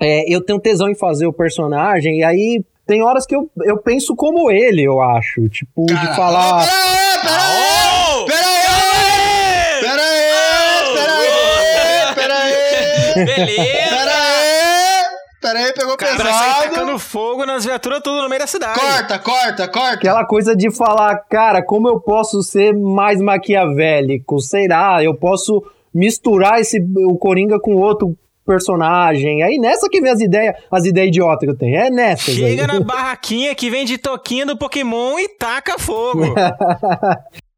É. É, eu tenho tesão em fazer o personagem. E aí tem horas que eu, eu penso como ele, eu acho. Tipo, de falar. Ô! Pera aí! Pera aí! Pera aí! Pera aí! Beleza! Pera aí! Pera aí, pegou Cara, sai pesado. tacando fogo nas viaturas tudo no meio da cidade. Corta, corta, corta. Aquela coisa de falar, cara, como eu posso ser mais maquiavélico? Sei lá, eu posso misturar esse, o Coringa com outro personagem. Aí nessa que vem as ideias, as ideias idiotas que eu tenho. É nessa. Chega na barraquinha que vende toquinha do Pokémon e taca fogo.